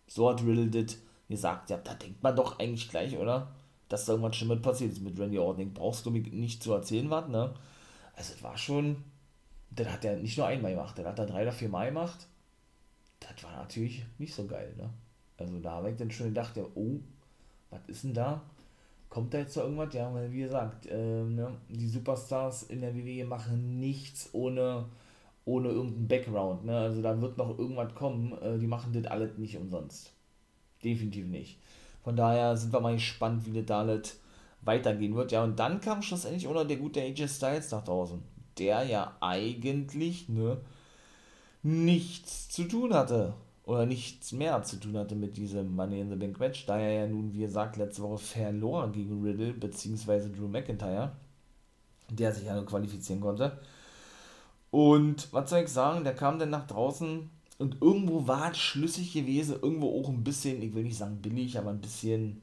So hat Riddle das gesagt. Ja, da denkt man doch eigentlich gleich, oder? Dass da irgendwas schon mit passiert ist mit Randy Orton. Brauchst du mir nicht zu erzählen, was, ne? Also, es war schon. Das hat er nicht nur einmal gemacht, der hat er drei oder vier Mal gemacht. Das war natürlich nicht so geil, ne? Also, da habe ich dann schon gedacht, ja, oh, was ist denn da? kommt da jetzt noch irgendwas? Ja, weil wie gesagt, äh, ne, die Superstars in der WWE machen nichts ohne, ohne irgendeinen Background. Ne? Also da wird noch irgendwas kommen. Äh, die machen das alles nicht umsonst. Definitiv nicht. Von daher sind wir mal gespannt, wie das da alles weitergehen wird. Ja, und dann kam schlussendlich oder der gute AJ Styles nach draußen, der ja eigentlich ne, nichts zu tun hatte oder nichts mehr zu tun hatte mit diesem Money in the Bank Match, da er ja nun, wie gesagt, letzte Woche verlor gegen Riddle bzw. Drew McIntyre, der sich ja nur qualifizieren konnte. Und was soll ich sagen, der kam dann nach draußen und irgendwo war es schlüssig gewesen, irgendwo auch ein bisschen, ich will nicht sagen billig, aber ein bisschen,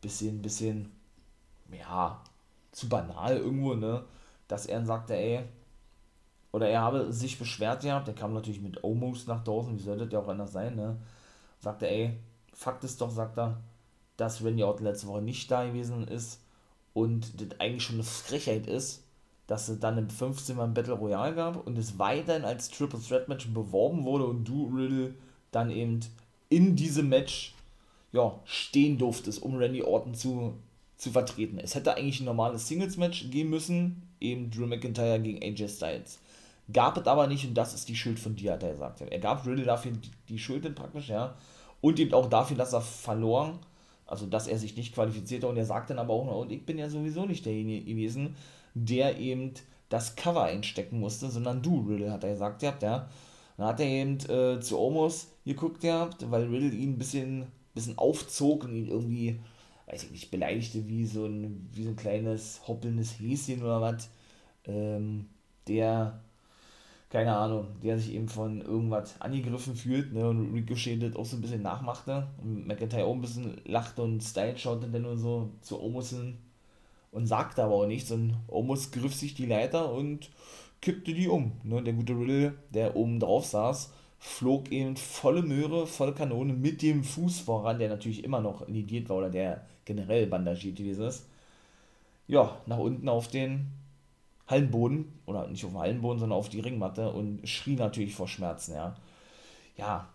bisschen, bisschen, ja, zu banal irgendwo, ne, dass er sagte, ey, oder er habe sich beschwert gehabt, der kam natürlich mit Omos nach draußen, wie sollte der auch anders sein, ne? Sagte, ey, Fakt ist doch, sagt er, dass Randy Orton letzte Woche nicht da gewesen ist und das eigentlich schon eine Frechheit ist, dass es dann im 15 Mal ein Battle Royale gab und es weiterhin als Triple Threat Match beworben wurde und du, Riddle, dann eben in diesem Match ja, stehen durftest, um Randy Orton zu, zu vertreten. Es hätte eigentlich ein normales Singles-Match gehen müssen, eben Drew McIntyre gegen AJ Styles. Gab es aber nicht und das ist die Schuld von dir, hat er gesagt. Er gab Riddle dafür die Schuld praktisch, ja. Und eben auch dafür, dass er verloren, also dass er sich nicht qualifizierte und er sagt dann aber auch noch, und ich bin ja sowieso nicht derjenige gewesen, der eben das Cover einstecken musste, sondern du, Riddle, hat er gesagt, ja. Dann hat er eben äh, zu Omos geguckt gehabt, weil Riddle ihn ein bisschen, bisschen aufzog und ihn irgendwie, weiß ich nicht, beleidigte wie so ein, wie so ein kleines hoppelndes Häschen oder was. Ähm, der keine Ahnung, der sich eben von irgendwas angegriffen fühlt, ne, und Ricochet das auch so ein bisschen nachmachte und McIntyre auch ein bisschen lachte und Style schaute dann nur so zu Omos hin und sagte aber auch nichts. Und Omos griff sich die Leiter und kippte die um, ne, der gute Riddle, der oben drauf saß, flog eben volle Möhre, volle Kanone mit dem Fuß voran, der natürlich immer noch lidiert war oder der generell bandagiert gewesen ist, ja, nach unten auf den Hallenboden, oder nicht auf dem Hallenboden, sondern auf die Ringmatte und schrie natürlich vor Schmerzen, ja. Ja,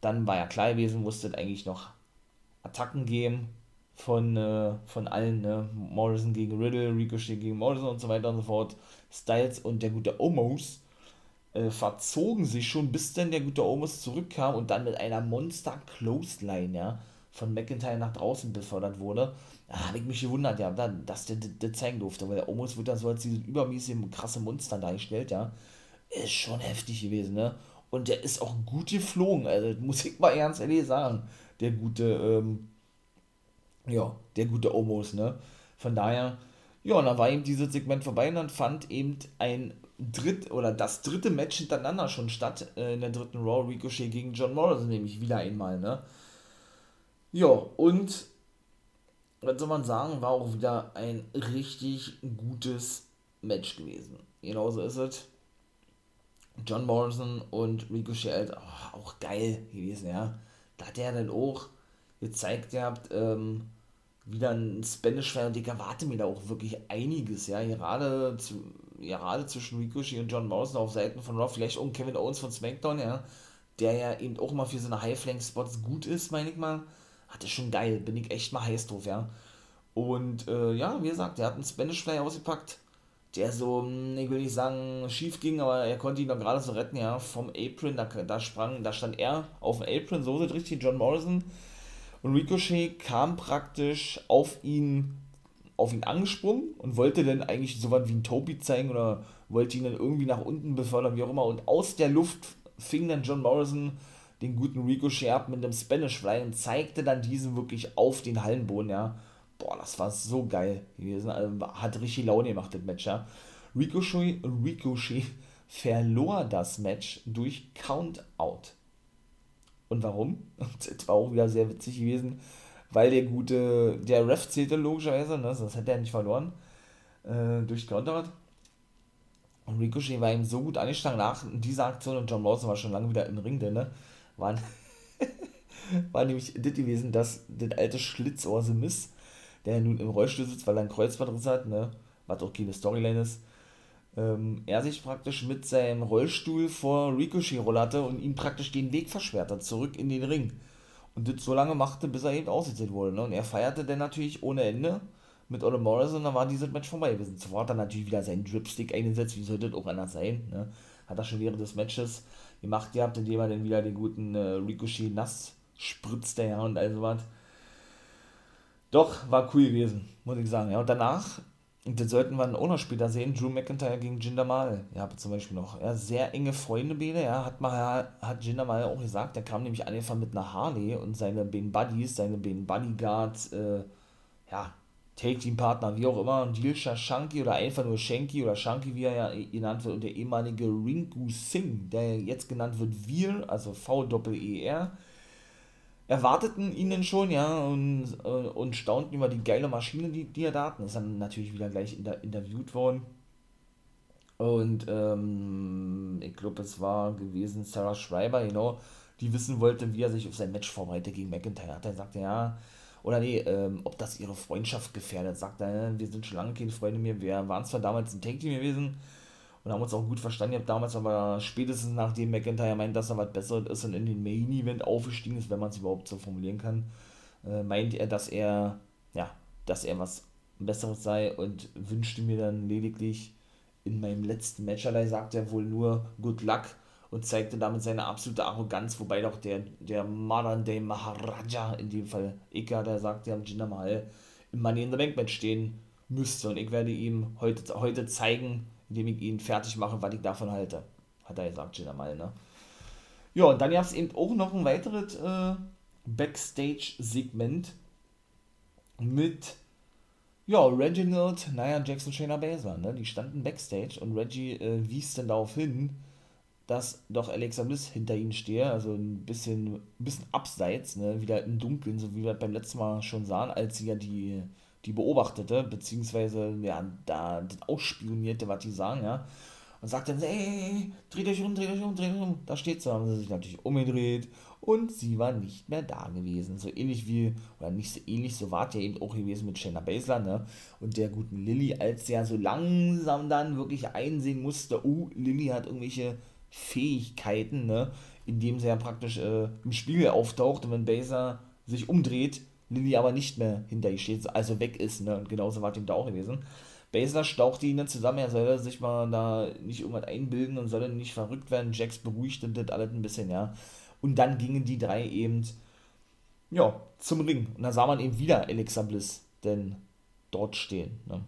dann war ja klar gewesen, musste eigentlich noch Attacken geben von, äh, von allen, ne? Morrison gegen Riddle, Ricochet gegen Morrison und so weiter und so fort. Styles und der gute Omos äh, verzogen sich schon, bis dann der gute Omos zurückkam und dann mit einer Monster Clothesline, ja, von McIntyre nach draußen befördert wurde. Da habe ich mich gewundert, ja, dass der das zeigen durfte, weil der Omos wird dann so als dieses übermäßige krasse Monster dargestellt, ja. Ist schon heftig gewesen, ne? Und der ist auch gut geflogen, also muss ich mal ernst ehrlich sagen. Der gute, ähm, ja, der gute Omos, ne? Von daher, ja, und dann war eben dieses Segment vorbei und dann fand eben ein dritt oder das dritte Match hintereinander schon statt äh, in der dritten Raw Ricochet gegen John Morrison, nämlich wieder einmal, ne? Ja, und was soll man sagen, war auch wieder ein richtig gutes Match gewesen. Genauso ist es. John Morrison und Ricochet, oh, auch geil gewesen, ja. Da hat er dann auch gezeigt gehabt, ähm, wieder ein Spanish und ich erwarte mir da auch wirklich einiges, ja, gerade, zu, gerade zwischen Ricochet und John Morrison auf Seiten von Raw, vielleicht auch Kevin Owens von SmackDown, ja, der ja eben auch mal für so eine High-Flank-Spots gut ist, meine ich mal, hat das schon geil, bin ich echt mal heiß drauf, ja. Und äh, ja, wie gesagt, der hat einen Spanish Fly ausgepackt, der so, hm, ich will nicht sagen, schief ging, aber er konnte ihn dann gerade so retten, ja, vom Apron, da, da sprang, da stand er auf dem Apron, so sieht richtig John Morrison, und Ricochet kam praktisch auf ihn, auf ihn angesprungen und wollte dann eigentlich so was wie ein Topi zeigen oder wollte ihn dann irgendwie nach unten befördern, wie auch immer. Und aus der Luft fing dann John Morrison den guten Ricochet ab mit einem Spanish Fly und zeigte dann diesen wirklich auf den Hallenboden, ja. Boah, das war so geil gewesen. Also, hat richtig Laune gemacht, das Match, ja. Ricochet, Ricochet verlor das Match durch Countout. Und warum? Das war auch wieder sehr witzig gewesen, weil der gute, der Ref zählte logischerweise, ne, das hat er nicht verloren, äh, durch Countout. Und Ricochet war ihm so gut angeschlagen nach dieser Aktion und John Lawson war schon lange wieder im Ring drin, ne, waren, war nämlich das gewesen, dass das alte Schlitzohr The Miss, der nun im Rollstuhl sitzt, weil er ein Kreuzbandriss hat, ne, was auch keine Storyline ist, ähm, er sich praktisch mit seinem Rollstuhl vor Ricochet rollerte und ihm praktisch den Weg versperrt hat, zurück in den Ring. Und das so lange machte, bis er eben ausgesetzt wurde. Ne? Und er feierte dann natürlich ohne Ende mit Ole Morrison, und dann war dieses Match vorbei gewesen. Zuvor hat er natürlich wieder seinen Dripstick eingesetzt, wie sollte das auch anders sein. Ne? Hat er schon während des Matches gemacht gehabt, indem er dann wieder den guten äh, Ricochet nass spritzte ja, und all sowas. Doch, war cool gewesen, muss ich sagen. Ja, und danach und das sollten wir dann noch später sehen, Drew McIntyre gegen Jinder Mahal. Ja, zum Beispiel noch. Ja, sehr enge Freunde beide, ja, hat, mal, hat Jinder Mahal auch gesagt, der kam nämlich angefangen mit einer Harley und seine beiden Buddies, seine beiden Bodyguards, äh, ja, Take-Team-Partner, wie auch immer, Dilsha Shanky oder einfach nur Shanky oder Shanky, wie er ja genannt wird, und der ehemalige Rinku Singh, der jetzt genannt wird Veer, also V-Doppel-E-R, erwarteten ihn schon, ja, und, äh, und staunten über die geile Maschine, die, die er da hatten. Ist dann natürlich wieder gleich inter, interviewt worden. Und ähm, ich glaube, es war gewesen Sarah Schreiber, genau, die wissen wollte, wie er sich auf sein Match vorbereitet gegen McIntyre. Hat er sagt, ja, oder nee, ähm, ob das ihre Freundschaft gefährdet. Sagt er, wir sind schon lange keine Freunde mehr. Wir waren zwar damals ein Tank-Team gewesen, und haben uns auch gut verstanden. Ich habe damals aber spätestens nachdem McIntyre meint, dass er was Besseres ist und in den Main Event aufgestiegen ist, wenn man es überhaupt so formulieren kann, äh, meint er, dass er, ja, dass er was Besseres sei und wünschte mir dann lediglich in meinem letzten Match, allein sagt er wohl nur Good Luck und zeigte damit seine absolute Arroganz, wobei doch der, der Modern Day Maharaja, in dem Fall Ika, der sagt, am Jinder Mahal im Money in the Bank Match stehen müsste und ich werde ihm heute, heute zeigen, indem ich ihn fertig mache, was ich davon halte. Hat er gesagt, Jinder mal, ne? Ja, und dann gab es eben auch noch ein weiteres äh, Backstage-Segment mit ja, Reginald, naja, Jackson, Shayna Baszler, ne? Die standen Backstage und Reggie äh, wies dann darauf hin, dass doch Alexa Bliss hinter ihnen stehe, also ein bisschen, ein bisschen abseits, ne? wieder im Dunkeln, so wie wir beim letzten Mal schon sahen, als sie ja die die beobachtete, beziehungsweise ja, da das ausspionierte, was die sagen, ja. Und sagt dann, ey, dreht euch um, dreht euch um, dreht euch um. Da steht sie, haben sie sich natürlich umgedreht und sie war nicht mehr da gewesen. So ähnlich wie, oder nicht so ähnlich, so war es ja eben auch gewesen mit Shayna Baszler, ne? Und der guten Lilly, als sie ja so langsam dann wirklich einsehen musste, oh, Lilly hat irgendwelche Fähigkeiten, ne? Indem sie ja praktisch äh, im Spiegel auftaucht und wenn Baszler sich umdreht, Lilly aber nicht mehr hinter ihr steht, also weg ist, ne? Und genauso war es ihm da auch gewesen. Basler stauchte ihn dann zusammen, er soll sich mal da nicht irgendwas einbilden und soll nicht verrückt werden. Jax beruhigte das alles ein bisschen, ja. Und dann gingen die drei eben, ja, zum Ring. Und da sah man eben wieder Alexa Bliss denn dort stehen, ne.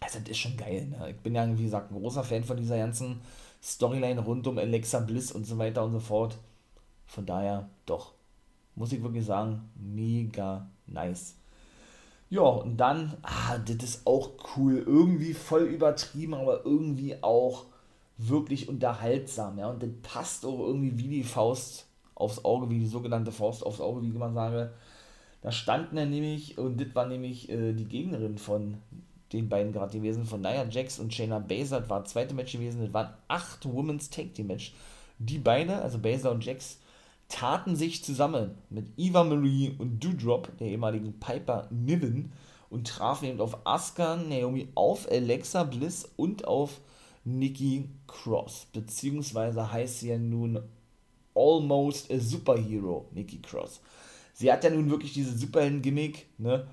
Also, das ist schon geil, ne? Ich bin ja, wie gesagt, ein großer Fan von dieser ganzen Storyline rund um Alexa Bliss und so weiter und so fort. Von daher, doch, muss ich wirklich sagen, mega nice. Ja, und dann, ah, das ist auch cool. Irgendwie voll übertrieben, aber irgendwie auch wirklich unterhaltsam. Ja, und das passt auch irgendwie wie die Faust aufs Auge, wie die sogenannte Faust aufs Auge, wie man sage. Da standen er nämlich, und das war nämlich äh, die Gegnerin von den beiden gerade gewesen, von Nia Jax und Shayna Baszler, das war das zweite Match gewesen, das waren acht Women's Tag Team Match. Die beide, also Baszler und Jax, taten sich zusammen mit Eva Marie und Doudrop, der ehemaligen Piper Niven, und trafen eben auf Asuka, Naomi, auf Alexa Bliss und auf Nikki Cross. Beziehungsweise heißt sie ja nun Almost a Superhero, Nikki Cross. Sie hat ja nun wirklich diese Superhelden-Gimmick ne,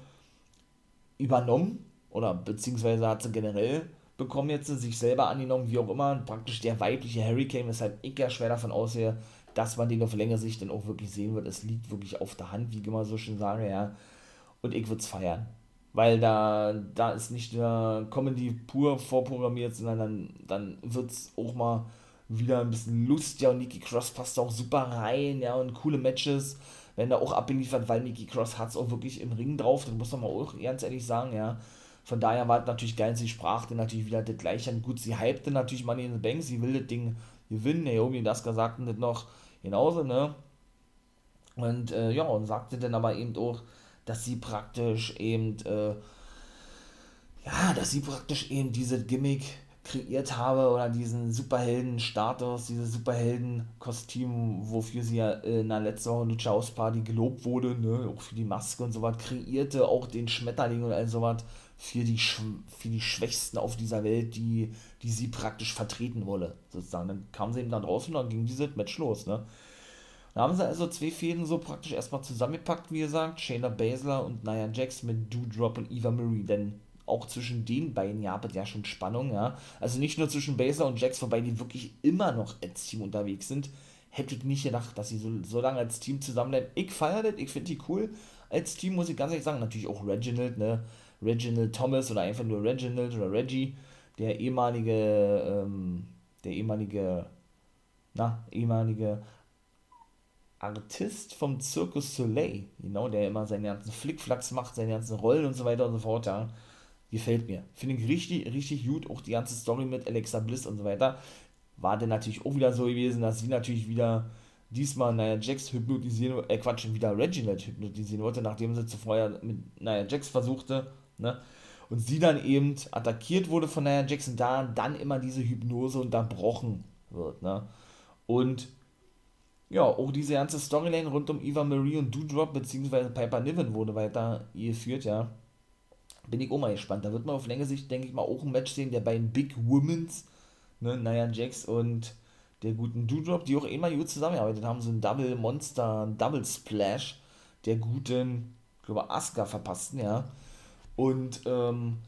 übernommen, oder beziehungsweise hat sie generell bekommen jetzt sich selber angenommen, wie auch immer, praktisch der weibliche Hurricane, weshalb ich ja schwer davon aussehe, dass man den auf längere Sicht dann auch wirklich sehen wird. Es liegt wirklich auf der Hand, wie ich immer so schön sage, ja. Und ich würde es feiern. Weil da, da ist nicht nur Comedy pur vorprogrammiert, sondern dann, dann wird es auch mal wieder ein bisschen Lust, ja, und Nikki Cross passt auch super rein, ja, und coole Matches werden da auch abgeliefert, weil Nikki Cross hat es auch wirklich im Ring drauf, das muss man mal auch ganz ehrlich sagen, ja. Von daher war es natürlich geil, sie sprach dann natürlich wieder das gleiche an. Gut, sie hypte natürlich Money in the Bank, sie will das Ding gewinnen. Naomi und Asuka sagten das noch genauso, ne? Und äh, ja, und sagte dann aber eben auch, dass sie praktisch eben, äh, ja, dass sie praktisch eben diese Gimmick kreiert habe oder diesen Superhelden-Status, dieses Superhelden-Kostüm, wofür sie ja in der letzten Woche Lucha House Party gelobt wurde, ne, auch für die Maske und so was, kreierte auch den Schmetterling und all so was für die, für die Schwächsten auf dieser Welt, die, die sie praktisch vertreten wolle, sozusagen. Dann kam sie eben da draußen und dann ging dieses Match los, ne. Da haben sie also zwei Fäden so praktisch erstmal zusammengepackt, wie gesagt, Shayna Baszler und Nia Jax mit Doudrop und Eva Marie, denn auch zwischen den beiden gab es ja schon Spannung, ja. Also nicht nur zwischen Baszler und Jax, wobei die wirklich immer noch als Team unterwegs sind. Hätte ich nicht gedacht, dass sie so, so lange als Team zusammenbleiben. Ich feiere das, ich finde die cool. Als Team muss ich ganz ehrlich sagen, natürlich auch Reginald, ne? Reginald Thomas oder einfach nur Reginald oder Reggie, der ehemalige, ähm, der ehemalige, na, ehemalige Artist vom Circus Soleil, genau, der immer seine ganzen Flickflacks macht, seine ganzen Rollen und so weiter und so fort, ja. Gefällt mir. Finde ich richtig, richtig gut. Auch die ganze Story mit Alexa Bliss und so weiter. War dann natürlich auch wieder so gewesen, dass sie natürlich wieder diesmal Nia Jax hypnotisieren, äh Quatsch, wieder Reginald hypnotisieren wollte, nachdem sie zuvor mit Nia Jax versuchte, ne? Und sie dann eben attackiert wurde von Nia und da dann immer diese Hypnose unterbrochen wird, ne? Und ja, auch diese ganze Storyline rund um Eva Marie und Doudrop bzw. Piper Niven wurde weiter geführt, ja. Bin ich auch mal gespannt. Da wird man auf längere Sicht, denke ich mal, auch ein Match sehen der beiden Big Womans, ne, Nia Jax und der guten Doudrop, die auch immer gut zusammengearbeitet haben, so ein Double Monster, Double Splash der guten, ich glaube, Asuka verpassten, ja. Und, ähm,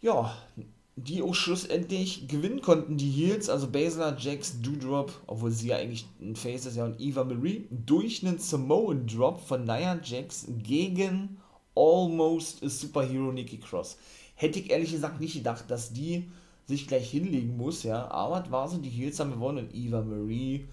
ja, die auch schlussendlich gewinnen konnten, die Heels, also Baszler, Jax, Doudrop, obwohl sie ja eigentlich ein Face ist, ja, und Eva Marie, durch einen Samoan Drop von Nia Jax gegen Almost a Superhero Nikki Cross. Hätte ich ehrlich gesagt nicht gedacht, dass die sich gleich hinlegen muss, ja, aber es war so, die Heels haben gewonnen und Eva Marie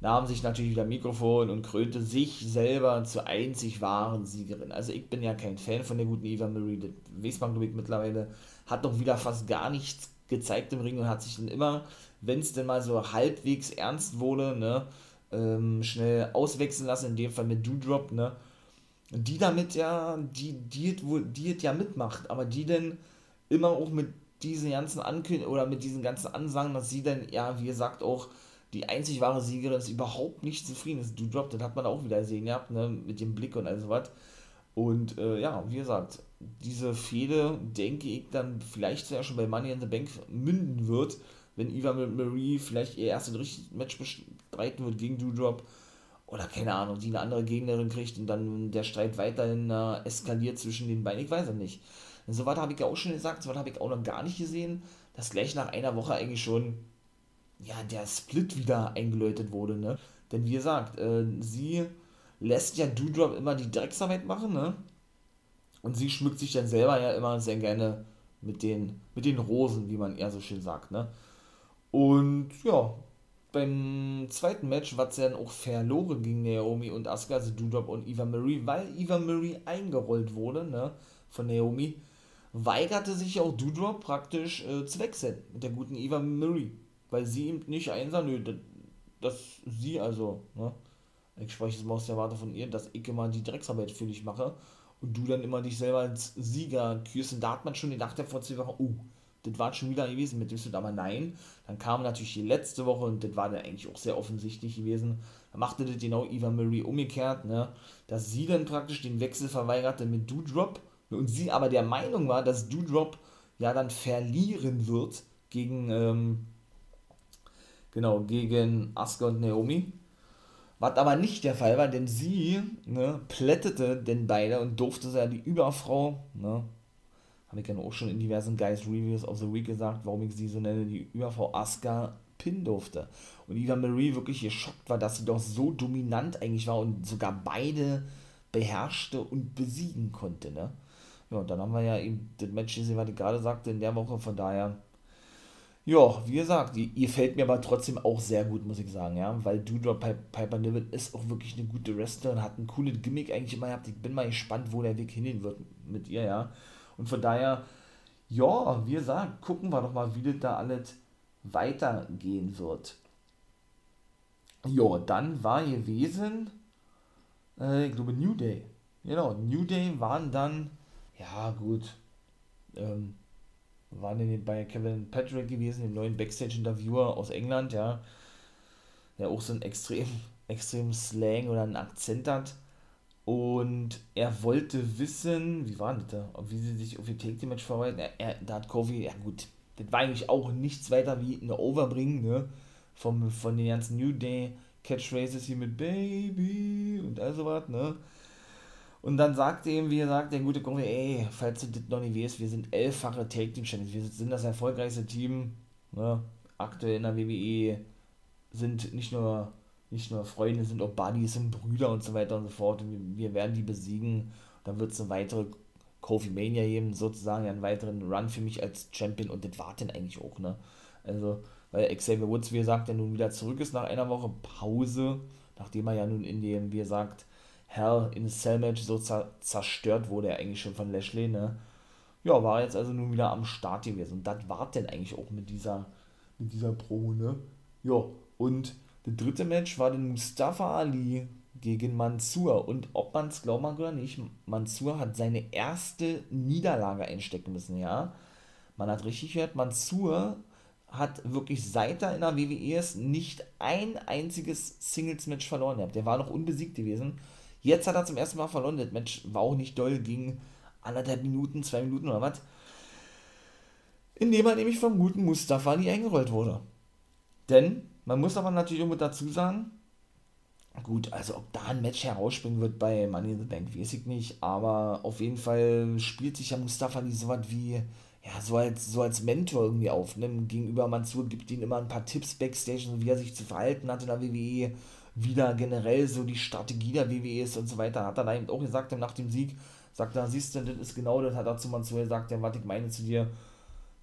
nahm sich natürlich wieder Mikrofon und krönte sich selber zur einzig wahren Siegerin. Also ich bin ja kein Fan von der guten Eva Marie, das weiß man ich mittlerweile, hat doch wieder fast gar nichts gezeigt im Ring und hat sich dann immer, wenn es denn mal so halbwegs ernst wurde, ne, ähm, schnell auswechseln lassen, in dem Fall mit Doudrop, ne, die damit ja, die, die, die, die ja mitmacht, aber die denn immer auch mit diesen ganzen Ankündigungen oder mit diesen ganzen Ansagen, dass sie dann, ja, wie gesagt, auch die einzig wahre Siegerin ist, überhaupt nicht zufrieden ist. Du Drop, das hat man auch wieder gesehen, ja, ne, mit dem Blick und all sowas. Und äh, ja, wie gesagt, diese Fehde, denke ich, dann vielleicht ja schon bei Money in the Bank münden wird, wenn Eva Marie vielleicht ihr erstes richtiges Match bestreiten wird gegen Doudrop oder keine Ahnung, die eine andere Gegnerin kriegt und dann der Streit weiterhin äh, eskaliert zwischen den beiden, ich weiß es nicht. So was habe ich ja auch schon gesagt, so was habe ich auch noch gar nicht gesehen, dass gleich nach einer Woche eigentlich schon ja, der Split wieder eingeläutet wurde, ne? Denn wie gesagt, äh, sie lässt ja Doudrop immer die Drecksarbeit machen, ne? Und sie schmückt sich dann selber ja immer sehr gerne mit den, mit den Rosen, wie man eher so schön sagt, ne? Und ja, beim zweiten Match war es dann auch verloren gegen Naomi und Asuka, also Doudrop und Eva Marie, weil Eva Marie eingerollt wurde, ne? Von Naomi, weigerte sich auch Doudrop praktisch äh, zu wechseln mit der guten Eva Marie weil sie ihm nicht einsah, nö, dass sie also, ne, ich spreche jetzt mal aus der Warte von ihr, dass ich immer die Drecksarbeit für dich mache und du dann immer dich selber als Sieger kürst. Und da hat man schon gedacht, der vor zwei Wochen, oh, das war schon wieder gewesen mit dem aber nein. Dann kam natürlich die letzte Woche und das war dann eigentlich auch sehr offensichtlich gewesen, machte das genau Eva Marie umgekehrt, ne? dass sie dann praktisch den Wechsel verweigerte mit Doudrop und sie aber der Meinung war, dass Doudrop ja dann verlieren wird gegen, ähm, genau, gegen Asuka und Naomi. Was aber nicht der Fall war, denn sie ne, plättete denn beide und durfte ja die Überfrau, ne, habe ich ja auch schon in diversen Guys Reviews of the Week gesagt, warum ich sie so nenne, die Überfrau Asuka pinnen durfte. Und Eva Marie wirklich geschockt war, dass sie doch so dominant eigentlich war und sogar beide beherrschte und besiegen konnte, ne. Ja, und dann haben wir ja eben das Match gesehen, was ich gerade sagte, in der Woche, von daher ja, wie gesagt, die, ihr fällt mir aber trotzdem auch sehr gut, muss ich sagen, ja, weil Doudrop Piper Niven ist auch wirklich eine gute Wrestler und hat ein cooles Gimmick eigentlich immer gehabt. Ich bin mal gespannt, wo der Weg hingehen wird mit ihr, ja. Und von daher, ja, wie gesagt, gucken wir doch mal, wie das da alles weitergehen wird. Ja, dann war gewesen, äh, ich glaube, New Day. Genau, New Day waren dann, ja, gut, ähm, waren in, bei Kevin Patrick gewesen, dem neuen Backstage-Interviewer aus England, ja, der auch so einen extrem, extrem Slang oder einen Akzent hat. Und er wollte wissen, wie war das da, wie sie sich auf ihr Take Match vorbereiten. Er, er, da hat Kofi, ja gut, das war eigentlich auch nichts weiter wie eine Overbringen, ne, vom, von den ganzen New Day Catchphrases hier mit Baby und all sowas, ne. Und dann sagt eben, wie gesagt, der gute Kofi, ey, falls du das noch nicht weißt, wir sind elffache Take Team Champions, wir sind das erfolgreichste Team, ne, aktuell in der WWE, sind nicht nur, nicht nur Freunde, sind auch Buddies, sind Brüder und so weiter und so fort. Und wir, wir werden die besiegen. Dann wird es eine weitere Kofi Mania geben, sozusagen einen weiteren Run für mich als Champion und das war denn eigentlich auch, ne. Also, weil Xavier Woods, wie gesagt, ja nun wieder zurück ist nach einer Woche Pause, nachdem er ja nun in dem, wie gesagt, Hell in Cell Match so zerstört wurde, er eigentlich schon von Lashley, ne? Ja, war jetzt also nun wieder am Start gewesen. Und das war denn eigentlich auch mit dieser, mit dieser Promo, ne? Ja, und das dritte Match war dann Mustafa Ali gegen Mansur. Und ob man es glauben mag oder nicht, Mansur hat seine erste Niederlage einstecken müssen, ja. Man hat richtig gehört, Mansur hat wirklich seit er in der WWE ist nicht ein einziges Singles-Match verloren gehabt. Der war noch unbesiegt gewesen. Jetzt hat er zum ersten Mal verloren. Das Match war auch nicht doll, ging anderthalb Minuten, zwei Minuten oder was. Indem er nämlich vom guten Mustafa nie eingerollt wurde. Denn, man muss aber natürlich auch mit dazu sagen, gut, also ob da ein Match herausspringen wird bei Money in the Bank, weiß ich nicht, aber auf jeden Fall spielt sich ja Mustafa nie so was wie, ja, so als, so als Mentor irgendwie auf. Ne? Gegenüber Mansur gibt ihm immer ein paar Tipps backstage, wie er sich zu verhalten hat in der WWE wieder generell so die Strategie der WWE ist und so weiter. Hat er da eben auch gesagt, nach dem Sieg, sagt er, siehst du, das ist genau das, hat er zu Mansur gesagt, was ich meine zu dir,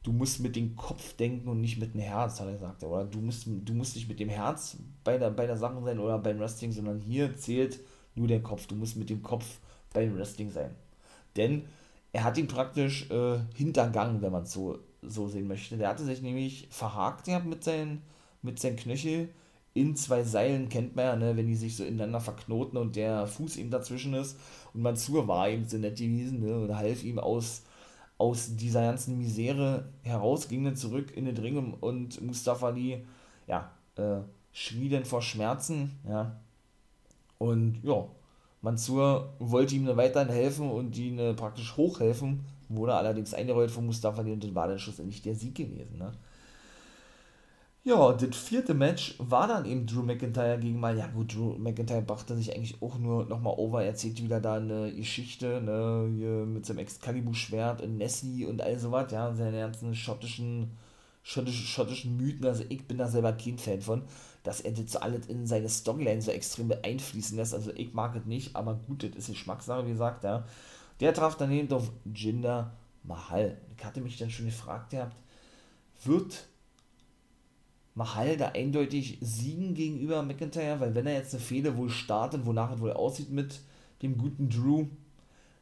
du musst mit dem Kopf denken und nicht mit dem Herz, hat er gesagt. Oder du musst, du musst nicht mit dem Herz bei der, bei der Sache sein oder beim Wrestling, sondern hier zählt nur der Kopf. Du musst mit dem Kopf beim Wrestling sein. Denn er hat ihn praktisch äh, hintergangen, wenn man es so, so sehen möchte. Der hatte sich nämlich verhakt gehabt mit seinen, mit seinen Knöchel in zwei Seilen kennt man ja, ne, wenn die sich so ineinander verknoten und der Fuß eben dazwischen ist. Und Mansur war eben so nett gewesen ne, und half ihm aus, aus dieser ganzen Misere heraus, ging dann zurück in den Ring und Mustafa Ali, ja, äh, schrie dann vor Schmerzen, ja. Und ja, Mansur wollte ihm dann weiterhin helfen und ihn äh, praktisch hochhelfen, wurde allerdings eingerollt von Mustafa Ali und dann war dann schlussendlich der Sieg gewesen, ne. Ja, das vierte Match war dann eben Drew McIntyre gegen mal, ja gut, Drew McIntyre brachte sich eigentlich auch nur nochmal over, erzählt wieder da eine Geschichte, ne, hier mit seinem Excalibur-Schwert und Nessie und all sowas, ja, seine ganzen schottischen, schottischen, schottischen Mythen, also ich bin da selber kein Fan von, dass er das so alles in seine Storyline so extrem einfließen lässt, also ich mag es nicht, aber gut, das ist Geschmackssache, wie gesagt, ja. Der traf daneben auf Jinder Mahal. Ich hatte mich dann schon gefragt, ihr habt, wird Mahal da eindeutig siegen gegenüber McIntyre, weil wenn er jetzt eine Fehde wohl startet, wonach es wohl aussieht mit dem guten Drew,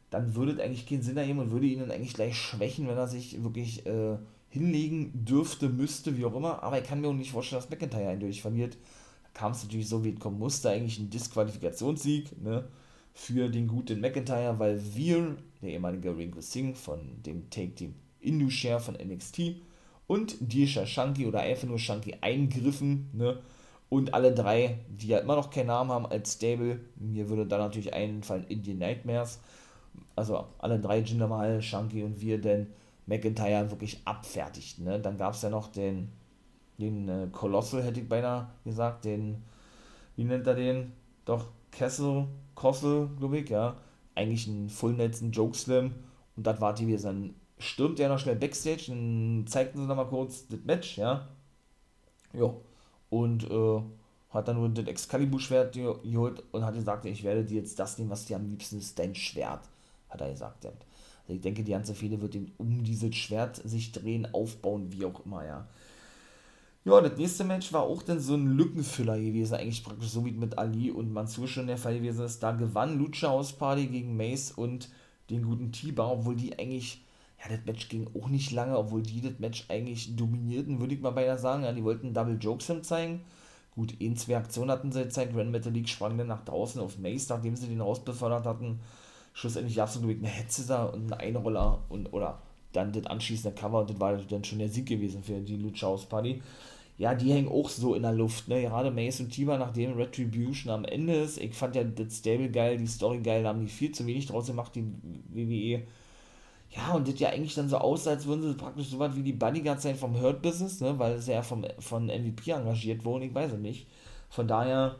dann würde es eigentlich keinen Sinn ergeben und würde ihn dann eigentlich gleich schwächen, wenn er sich wirklich äh, hinlegen dürfte, müsste, wie auch immer. Aber ich kann mir auch nicht vorstellen, dass McIntyre eindeutig verliert. Da kam es natürlich so, wie es kommen musste, eigentlich ein Disqualifikationssieg ne, für den guten McIntyre, weil wir, der ehemalige Ringo Singh von dem Take Team Share von NXT, und Disha Shanky oder einfach nur Shanky eingriffen, ne, Und alle drei, die ja immer noch keinen Namen haben als Stable, mir würde da natürlich einfallen Indian Nightmares. Also alle drei, Jinder Mahal, Shanky und wir, denn McIntyre wirklich abfertigt. Ne? Dann gab es ja noch den, den äh, Colossal, hätte ich beinahe gesagt, den, wie nennt er den? Doch, Kessel, Kossel, glaube ich, ja. Eigentlich ein Full ein Joke Slim. Und das war die, wie dann stürmt er noch schnell Backstage und zeigten sie nochmal kurz das Match, ja. Ja. Und äh, hat dann nur das Excalibur-Schwert geholt und hat gesagt, ich werde dir jetzt das nehmen, was dir am liebsten ist, dein Schwert, hat er gesagt. Also ich denke, die ganze Fehde wird um dieses Schwert sich drehen, aufbauen, wie auch immer, ja. Ja, das nächste Match war auch dann so ein Lückenfüller gewesen, eigentlich praktisch so wie mit Ali und Mansur schon der Fall gewesen ist. Da gewann Lucha House Party gegen Mace und den guten T-Bar, obwohl die eigentlich, ja, das Match ging auch nicht lange, obwohl die das Match eigentlich dominierten, würde ich mal beinahe sagen. Ja, die wollten Double Jokes zeigen. Gut, ein, zwei Aktionen hatten sie gezeigt. Grand Metalik sprang dann nach draußen auf Mace, nachdem sie den rausbefördert hatten. Schlussendlich gab es nur eine Hetze da und einen Einroller und, oder dann das anschließende Cover und das war dann schon der Sieg gewesen für die Lucha House Party ja, die hängen auch so in der Luft, ne? Gerade Mace und Tiber, nachdem Retribution am Ende ist. Ich fand ja das Stable geil, die Story geil, da haben die viel zu wenig draus gemacht, die WWE. Ja, und das ja eigentlich dann so aussah, als würden sie praktisch so was wie die Bodyguards sein vom Hurt Business, ne? Weil sie ja vom, von MVP engagiert wurden, ich weiß es nicht. Von daher,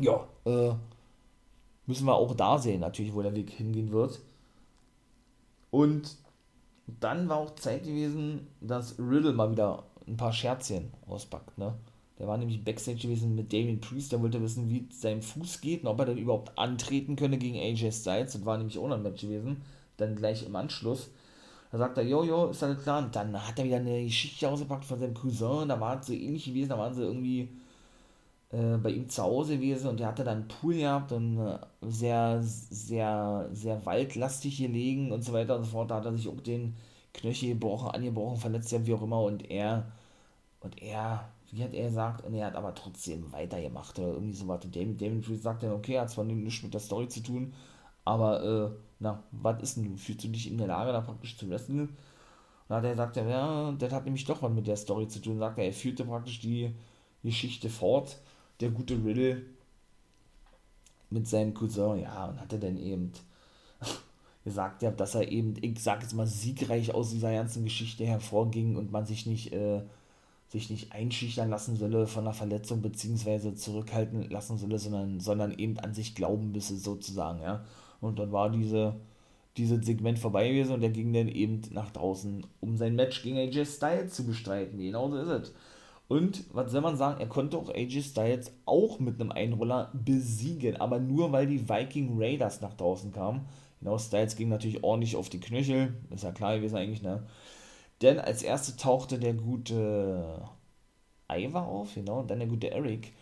ja, äh, müssen wir auch da sehen, natürlich, wo der Weg hingehen wird. Und dann war auch Zeit gewesen, dass Riddle mal wieder ein paar Scherzchen auspackt, ne? Der war nämlich Backstage gewesen mit Damien Priest, der wollte wissen, wie es seinem Fuß geht und ob er denn überhaupt antreten könne gegen AJ Styles. Das war nämlich auch noch ein Match gewesen. Dann gleich im Anschluss. Da sagt er, Jojo, ist alles klar. Und dann hat er wieder eine Geschichte ausgepackt von seinem Cousin. Da war es so ähnlich gewesen. Da waren sie irgendwie äh, bei ihm zu Hause gewesen und der hatte dann einen Pool gehabt und äh, sehr, sehr, sehr waldlastig gelegen und so weiter und so fort. Da hat er sich auch den Knöchel gebrochen, angebrochen, verletzt ja, wie auch immer. Und er, und er, wie hat er gesagt, und er hat aber trotzdem weitergemacht oder irgendwie so was. Und David, David sagt dann, okay, hat zwar nichts mit der Story zu tun, aber, äh, na, was ist denn, fühlst du dich in der Lage, da praktisch zu wresteln? Und dann hat er gesagt, ja, das hat nämlich doch was mit der Story zu tun. Sagt er, er führte praktisch die Geschichte fort, der gute Riddle mit seinem Cousin, ja, und hatte dann eben gesagt ja, dass er eben, ich sag jetzt mal, siegreich aus dieser ganzen Geschichte hervorging und man sich nicht, äh, sich nicht einschüchtern lassen solle von einer Verletzung beziehungsweise zurückhalten lassen solle, sondern, sondern eben an sich glauben müsse, sozusagen, ja. Und dann war diese, dieses Segment vorbei gewesen und er ging dann eben nach draußen, um sein Match gegen AJ Styles zu bestreiten. Genau so ist es. Und was soll man sagen, er konnte auch AJ Styles auch mit einem Einroller besiegen, aber nur weil die Viking Raiders nach draußen kamen Genau, Styles ging natürlich ordentlich auf die Knöchel, ist ja klar gewesen eigentlich, ne? Denn als erste tauchte der gute Ivar auf, genau, und dann der gute Eric.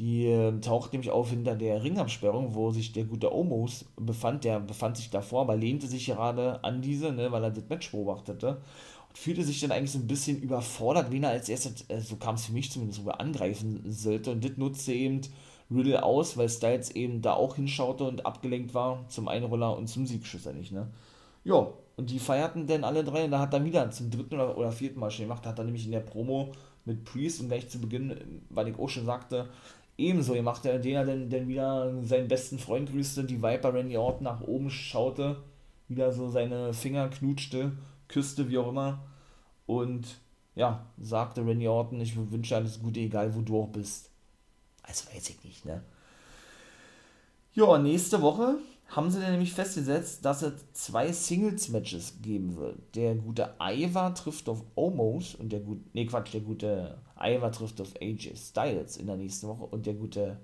Die äh, taucht nämlich auf hinter der Ringabsperrung, wo sich der gute Omos befand. Der befand sich davor, aber lehnte sich gerade an diese, ne, weil er das Match beobachtete. Und fühlte sich dann eigentlich so ein bisschen überfordert, wen er als erstes, äh, so kam es für mich zumindest, sogar angreifen sollte. Und das nutzte eben Riddle aus, weil Styles eben da auch hinschaute und abgelenkt war zum Einroller und zum Sieg schlussendlich, ne? Ja, und die feierten dann alle drei und da hat er wieder zum dritten oder, oder vierten Mal schon gemacht, hat er nämlich in der Promo mit Priest und gleich zu Beginn, weil ich auch schon sagte, ebenso gemacht, den er dann, dann wieder seinen besten Freund grüßte, die Viper Randy Orton nach oben schaute, wieder so seine Finger knutschte, küsste, wie auch immer und ja, sagte Randy Orton, ich wünsche alles Gute, egal wo du auch bist. Also weiß ich nicht, ne? Ja, nächste Woche haben sie dann nämlich festgesetzt, dass es zwei Singles-Matches geben wird. Der gute Ivar trifft auf Omos und der gute, nee Quatsch, der gute Ivar trifft auf AJ Styles in der nächsten Woche und der gute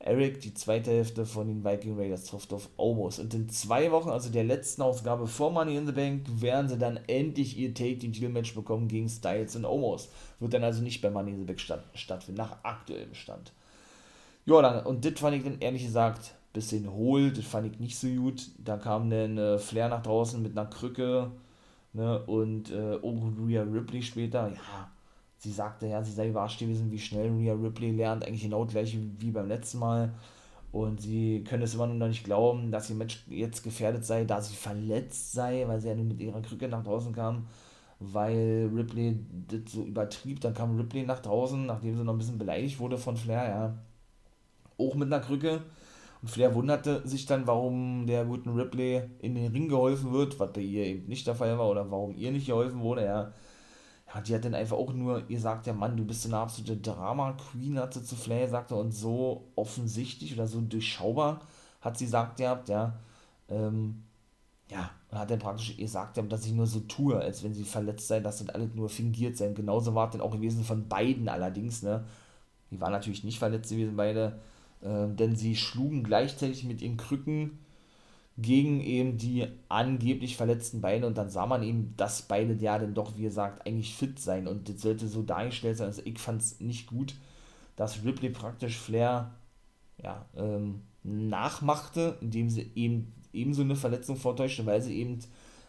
Eric, die zweite Hälfte von den Viking Raiders, trifft auf Omos. Und in zwei Wochen, also der letzten Ausgabe vor Money in the Bank, werden sie dann endlich ihr Take Team Title Match bekommen gegen Styles und Omos. Wird dann also nicht bei Money in the Bank statt, stattfinden, nach aktuellem Stand. Ja, und das fand ich dann ehrlich gesagt bisschen hohl, das fand ich nicht so gut. Da kam dann äh, Flair nach draußen mit einer Krücke ne, und äh, oh, Rhea Ripley später, ja, sie sagte ja, sie sei überrascht gewesen, wie schnell Rhea Ripley lernt, eigentlich genau gleich wie beim letzten Mal. Und sie können es immer noch nicht glauben, dass ihr Match jetzt gefährdet sei, da sie verletzt sei, weil sie ja nur mit ihrer Krücke nach draußen kam. weil Ripley das so übertrieb. Dann kam Ripley nach draußen, nachdem sie noch ein bisschen beleidigt wurde von Flair, ja, auch mit einer Krücke. Und Flair wunderte sich dann, warum der guten Ripley in den Ring geholfen wird, was bei ihr eben nicht der Fall war, oder warum ihr nicht geholfen wurde, ja. Ja, die hat dann einfach auch nur, ihr sagt ja, Mann, du bist eine absolute Drama-Queen, hat sie zu Flair gesagt, und so offensichtlich oder so durchschaubar hat sie gesagt, ja, ja, ähm, ja, und hat dann praktisch gesagt, dass ich nur so tue, als wenn sie verletzt sei, dass das alles nur fingiert sei. Genauso war es dann auch gewesen von beiden allerdings, ne. Die waren natürlich nicht verletzt gewesen, beide, äh, denn sie schlugen gleichzeitig mit ihren Krücken gegen eben die angeblich verletzten Beine und dann sah man eben, dass beide ja dann doch, wie gesagt, eigentlich fit sein und das sollte so dargestellt sein. Also ich fand es nicht gut, dass Ripley praktisch Flair ja, ähm, nachmachte, indem sie eben ebenso eine Verletzung vortäuschte, weil sie eben,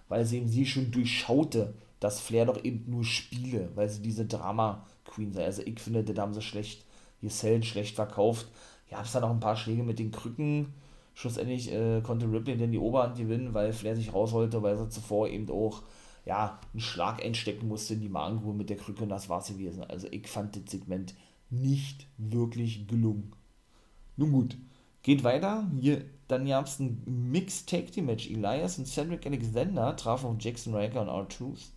weil sie eben sie schon durchschaute, dass Flair doch eben nur spiele, weil sie diese Drama Queen sei. Also ich finde, da haben sie schlecht gesellt, schlecht verkauft. Ja, es dann noch ein paar Schläge mit den Krücken. Schlussendlich äh, konnte Ripley dann die Oberhand gewinnen, weil Flair sich rausholte, weil sie zuvor eben auch ja, einen Schlag einstecken musste in die Magengrube mit der Krücke und das war es gewesen. Also ich fand das Segment nicht wirklich gelungen. Nun gut, geht weiter. Hier, dann gab es ein Mixed Tag Team Match. Elias und Cedric Alexander trafen auf Jackson Riker und R-Truth.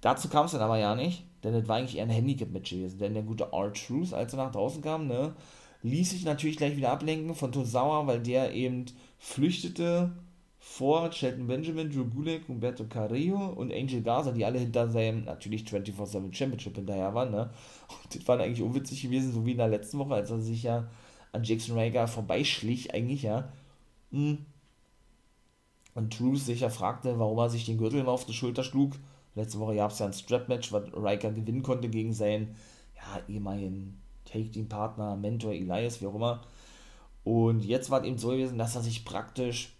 Dazu kam es dann aber ja nicht, denn das war eigentlich eher ein Handicap-Match gewesen. Denn der gute R-Truth, als er nach draußen kam, ne, ließ sich natürlich gleich wieder ablenken von Tosawa, weil der eben flüchtete vor Shelton Benjamin, Drew Gulak, Humberto Carrillo und Angel Garza, die alle hinter seinem natürlich 24-7 Championship hinterher waren. Ne? Und das war eigentlich unwitzig gewesen, so wie in der letzten Woche, als er sich ja an Jackson Rager vorbeischlich, eigentlich, ja. Hm. Und Truth sich ja fragte, warum er sich den Gürtel immer auf die Schulter schlug. Letzte Woche gab es ja ein Strap-Match, was Riker gewinnen konnte gegen seinen ja, ehemaligen Take-Team-Partner, Mentor Elias, wie auch immer. Und jetzt war es eben so gewesen, dass er sich praktisch,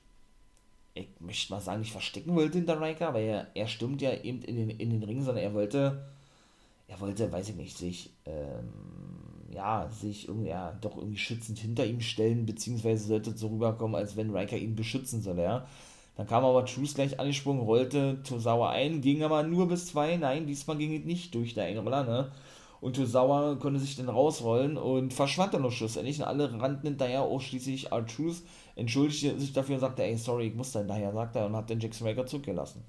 ich möchte mal sagen, nicht verstecken wollte hinter Riker, weil er, er stimmt ja eben in den, in den Ring, sondern er wollte, er wollte, weiß ich nicht, sich, ähm, ja, sich irgendwie, ja, doch irgendwie schützend hinter ihm stellen, beziehungsweise sollte so rüberkommen, als wenn Riker ihn beschützen soll, ja. Dann kam aber Truce gleich angesprungen, rollte Tosawa ein, ging aber nur bis zwei. Nein, diesmal ging es nicht durch der Einroller, ne? Und Tosawa konnte sich dann rausrollen und verschwand dann noch schlussendlich. Und alle rannten hinterher, auch schließlich R-Truth entschuldigte sich dafür und sagte, ey, sorry, ich muss da hinterher, sagt er, und hat den Jackson Raker zurückgelassen.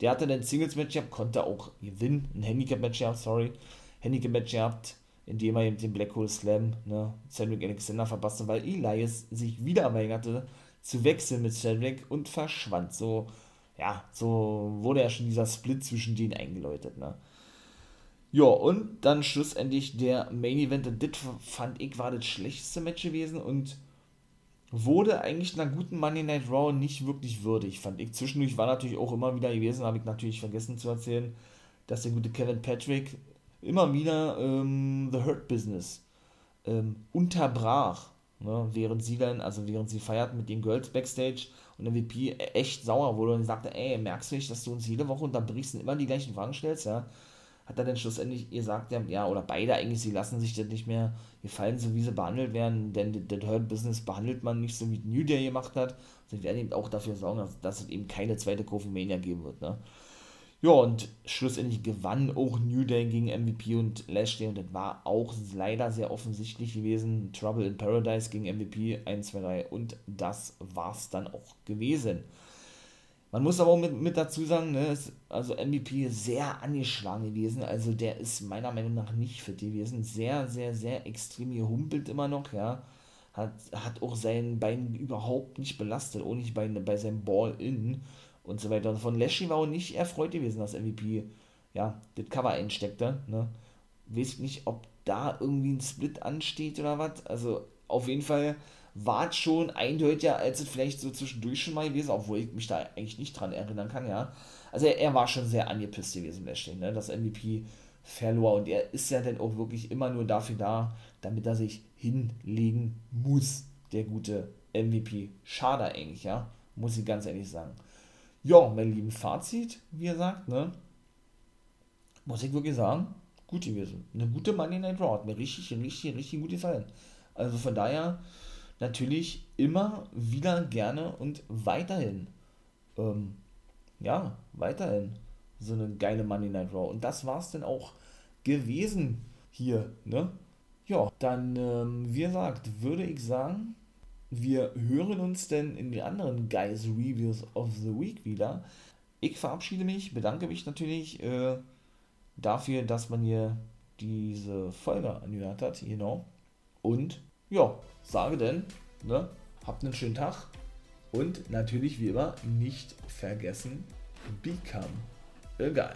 Der hatte dann Singles-Match gehabt, konnte auch gewinnen, ein Handicap-Match gehabt, sorry, Handicap-Match gehabt, indem er eben den Black Hole Slam, ne, Cedric Alexander verpasste, weil Elias sich wieder weigerte, zu wechseln mit Cedric und verschwand. So, ja, so wurde ja schon dieser Split zwischen denen eingeläutet, ne. Ja, und dann schlussendlich der Main Event, und das fand ich war das schlechteste Match gewesen und wurde eigentlich einer guten Monday Night Raw nicht wirklich würdig, fand ich. Zwischendurch war natürlich auch immer wieder gewesen, habe ich natürlich vergessen zu erzählen, dass der gute Kevin Patrick immer wieder ähm, The Hurt Business ähm, unterbrach Ne, während sie dann, also während sie feiert mit den Girls Backstage und der VP echt sauer wurde und sagte, ey, merkst du nicht, dass du uns jede Woche unterbrichst und immer die gleichen Fragen stellst, ja? Hat er dann schlussendlich gesagt, ja, oder beide eigentlich, sie lassen sich das nicht mehr gefallen, so wie sie behandelt werden, denn das Hurt Business behandelt man nicht so, wie New Day gemacht hat. Sie werden eben auch dafür sorgen, dass, dass es eben keine zweite Kofi Mania geben wird, ne? Ja, und schlussendlich gewann auch New Day gegen MVP und Lashley und das war auch leider sehr offensichtlich gewesen. Trouble in Paradise gegen MVP 1, 2, 3 und das war's dann auch gewesen. Man muss aber auch mit, mit dazu sagen, ne, ist also MVP sehr angeschlagen gewesen, also der ist meiner Meinung nach nicht fit gewesen, sehr, sehr, sehr extrem gehumpelt immer noch, ja. Hat, hat auch sein Bein überhaupt nicht belastet, auch nicht bei, bei seinem Ball-In und so weiter. Von Lashley war auch nicht erfreut gewesen, dass MVP ja, das Cover einsteckte. Ne? Weiß nicht, ob da irgendwie ein Split ansteht oder was. Also auf jeden Fall war es schon eindeutiger, als es vielleicht so zwischendurch schon mal gewesen, obwohl ich mich da eigentlich nicht dran erinnern kann, ja. Also er, er war schon sehr angepisst gewesen, Lashley, ne? dass MVP verlor und er ist ja dann auch wirklich immer nur dafür da, damit er sich hinlegen muss, der gute MVP. Schade eigentlich, ja, muss ich ganz ehrlich sagen. Ja, mein lieben Fazit, wie er sagt, ne? Muss ich wirklich sagen, gut gewesen. Eine gute Money Night Raw hat mir richtig, richtig, richtig gut gefallen. Also von daher natürlich immer wieder gerne und weiterhin. Ähm, ja, weiterhin so eine geile Money Night Raw. Und das war es dann auch gewesen hier, ne? Ja, dann, ähm, wie gesagt, würde ich sagen, wir hören uns denn in den anderen Guys Reviews of the Week wieder. Ich verabschiede mich, bedanke mich natürlich äh, dafür, dass man hier diese Folge angehört hat, genau. Und ja, sage denn, ne, habt einen schönen Tag und natürlich wie immer nicht vergessen, become a guy.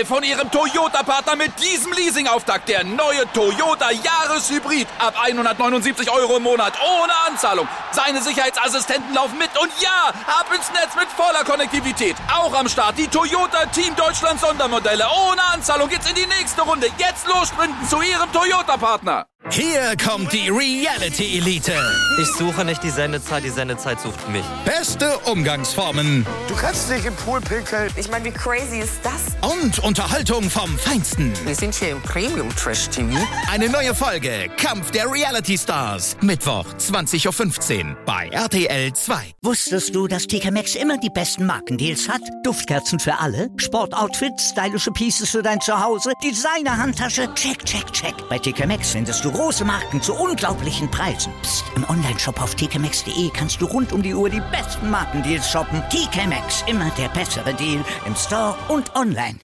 Live von Ihrem Toyota-Partner mit diesem Leasing-Auftakt. Der neue Toyota Jahreshybrid. Ab 179 Euro im Monat. Ohne Anzahlung. Seine Sicherheitsassistenten laufen mit. Und ja, ab ins Netz mit voller Konnektivität. Auch am Start die Toyota Team Deutschland Sondermodelle. Ohne Anzahlung geht's in die nächste Runde. Jetzt los sprinten zu Ihrem Toyota-Partner. Hier kommt die Reality Elite. Ich suche nicht die Sendezeit, die Sendezeit sucht mich. Beste Umgangsformen Du kannst nicht im Pool pinkeln. Ich meine, wie crazy ist das? und Unterhaltung vom Feinsten. Wir sind hier im Premium Trash TV. Eine neue Folge Kampf der Reality Stars. Mittwoch 20.15 Uhr bei RTL 2. Wusstest du, dass TK Maxx immer die besten Markendeals hat? Duftkerzen für alle, Sportoutfits, stylische Pieces für dein Zuhause, Designer-Handtasche, check, check, check. Bei TK Maxx findest du große Marken zu unglaublichen Preisen. Psst. im Onlineshop auf tkmaxx.de kannst du rund um die Uhr die besten Markendeals shoppen. TK Maxx, immer der bessere Deal im Store und online.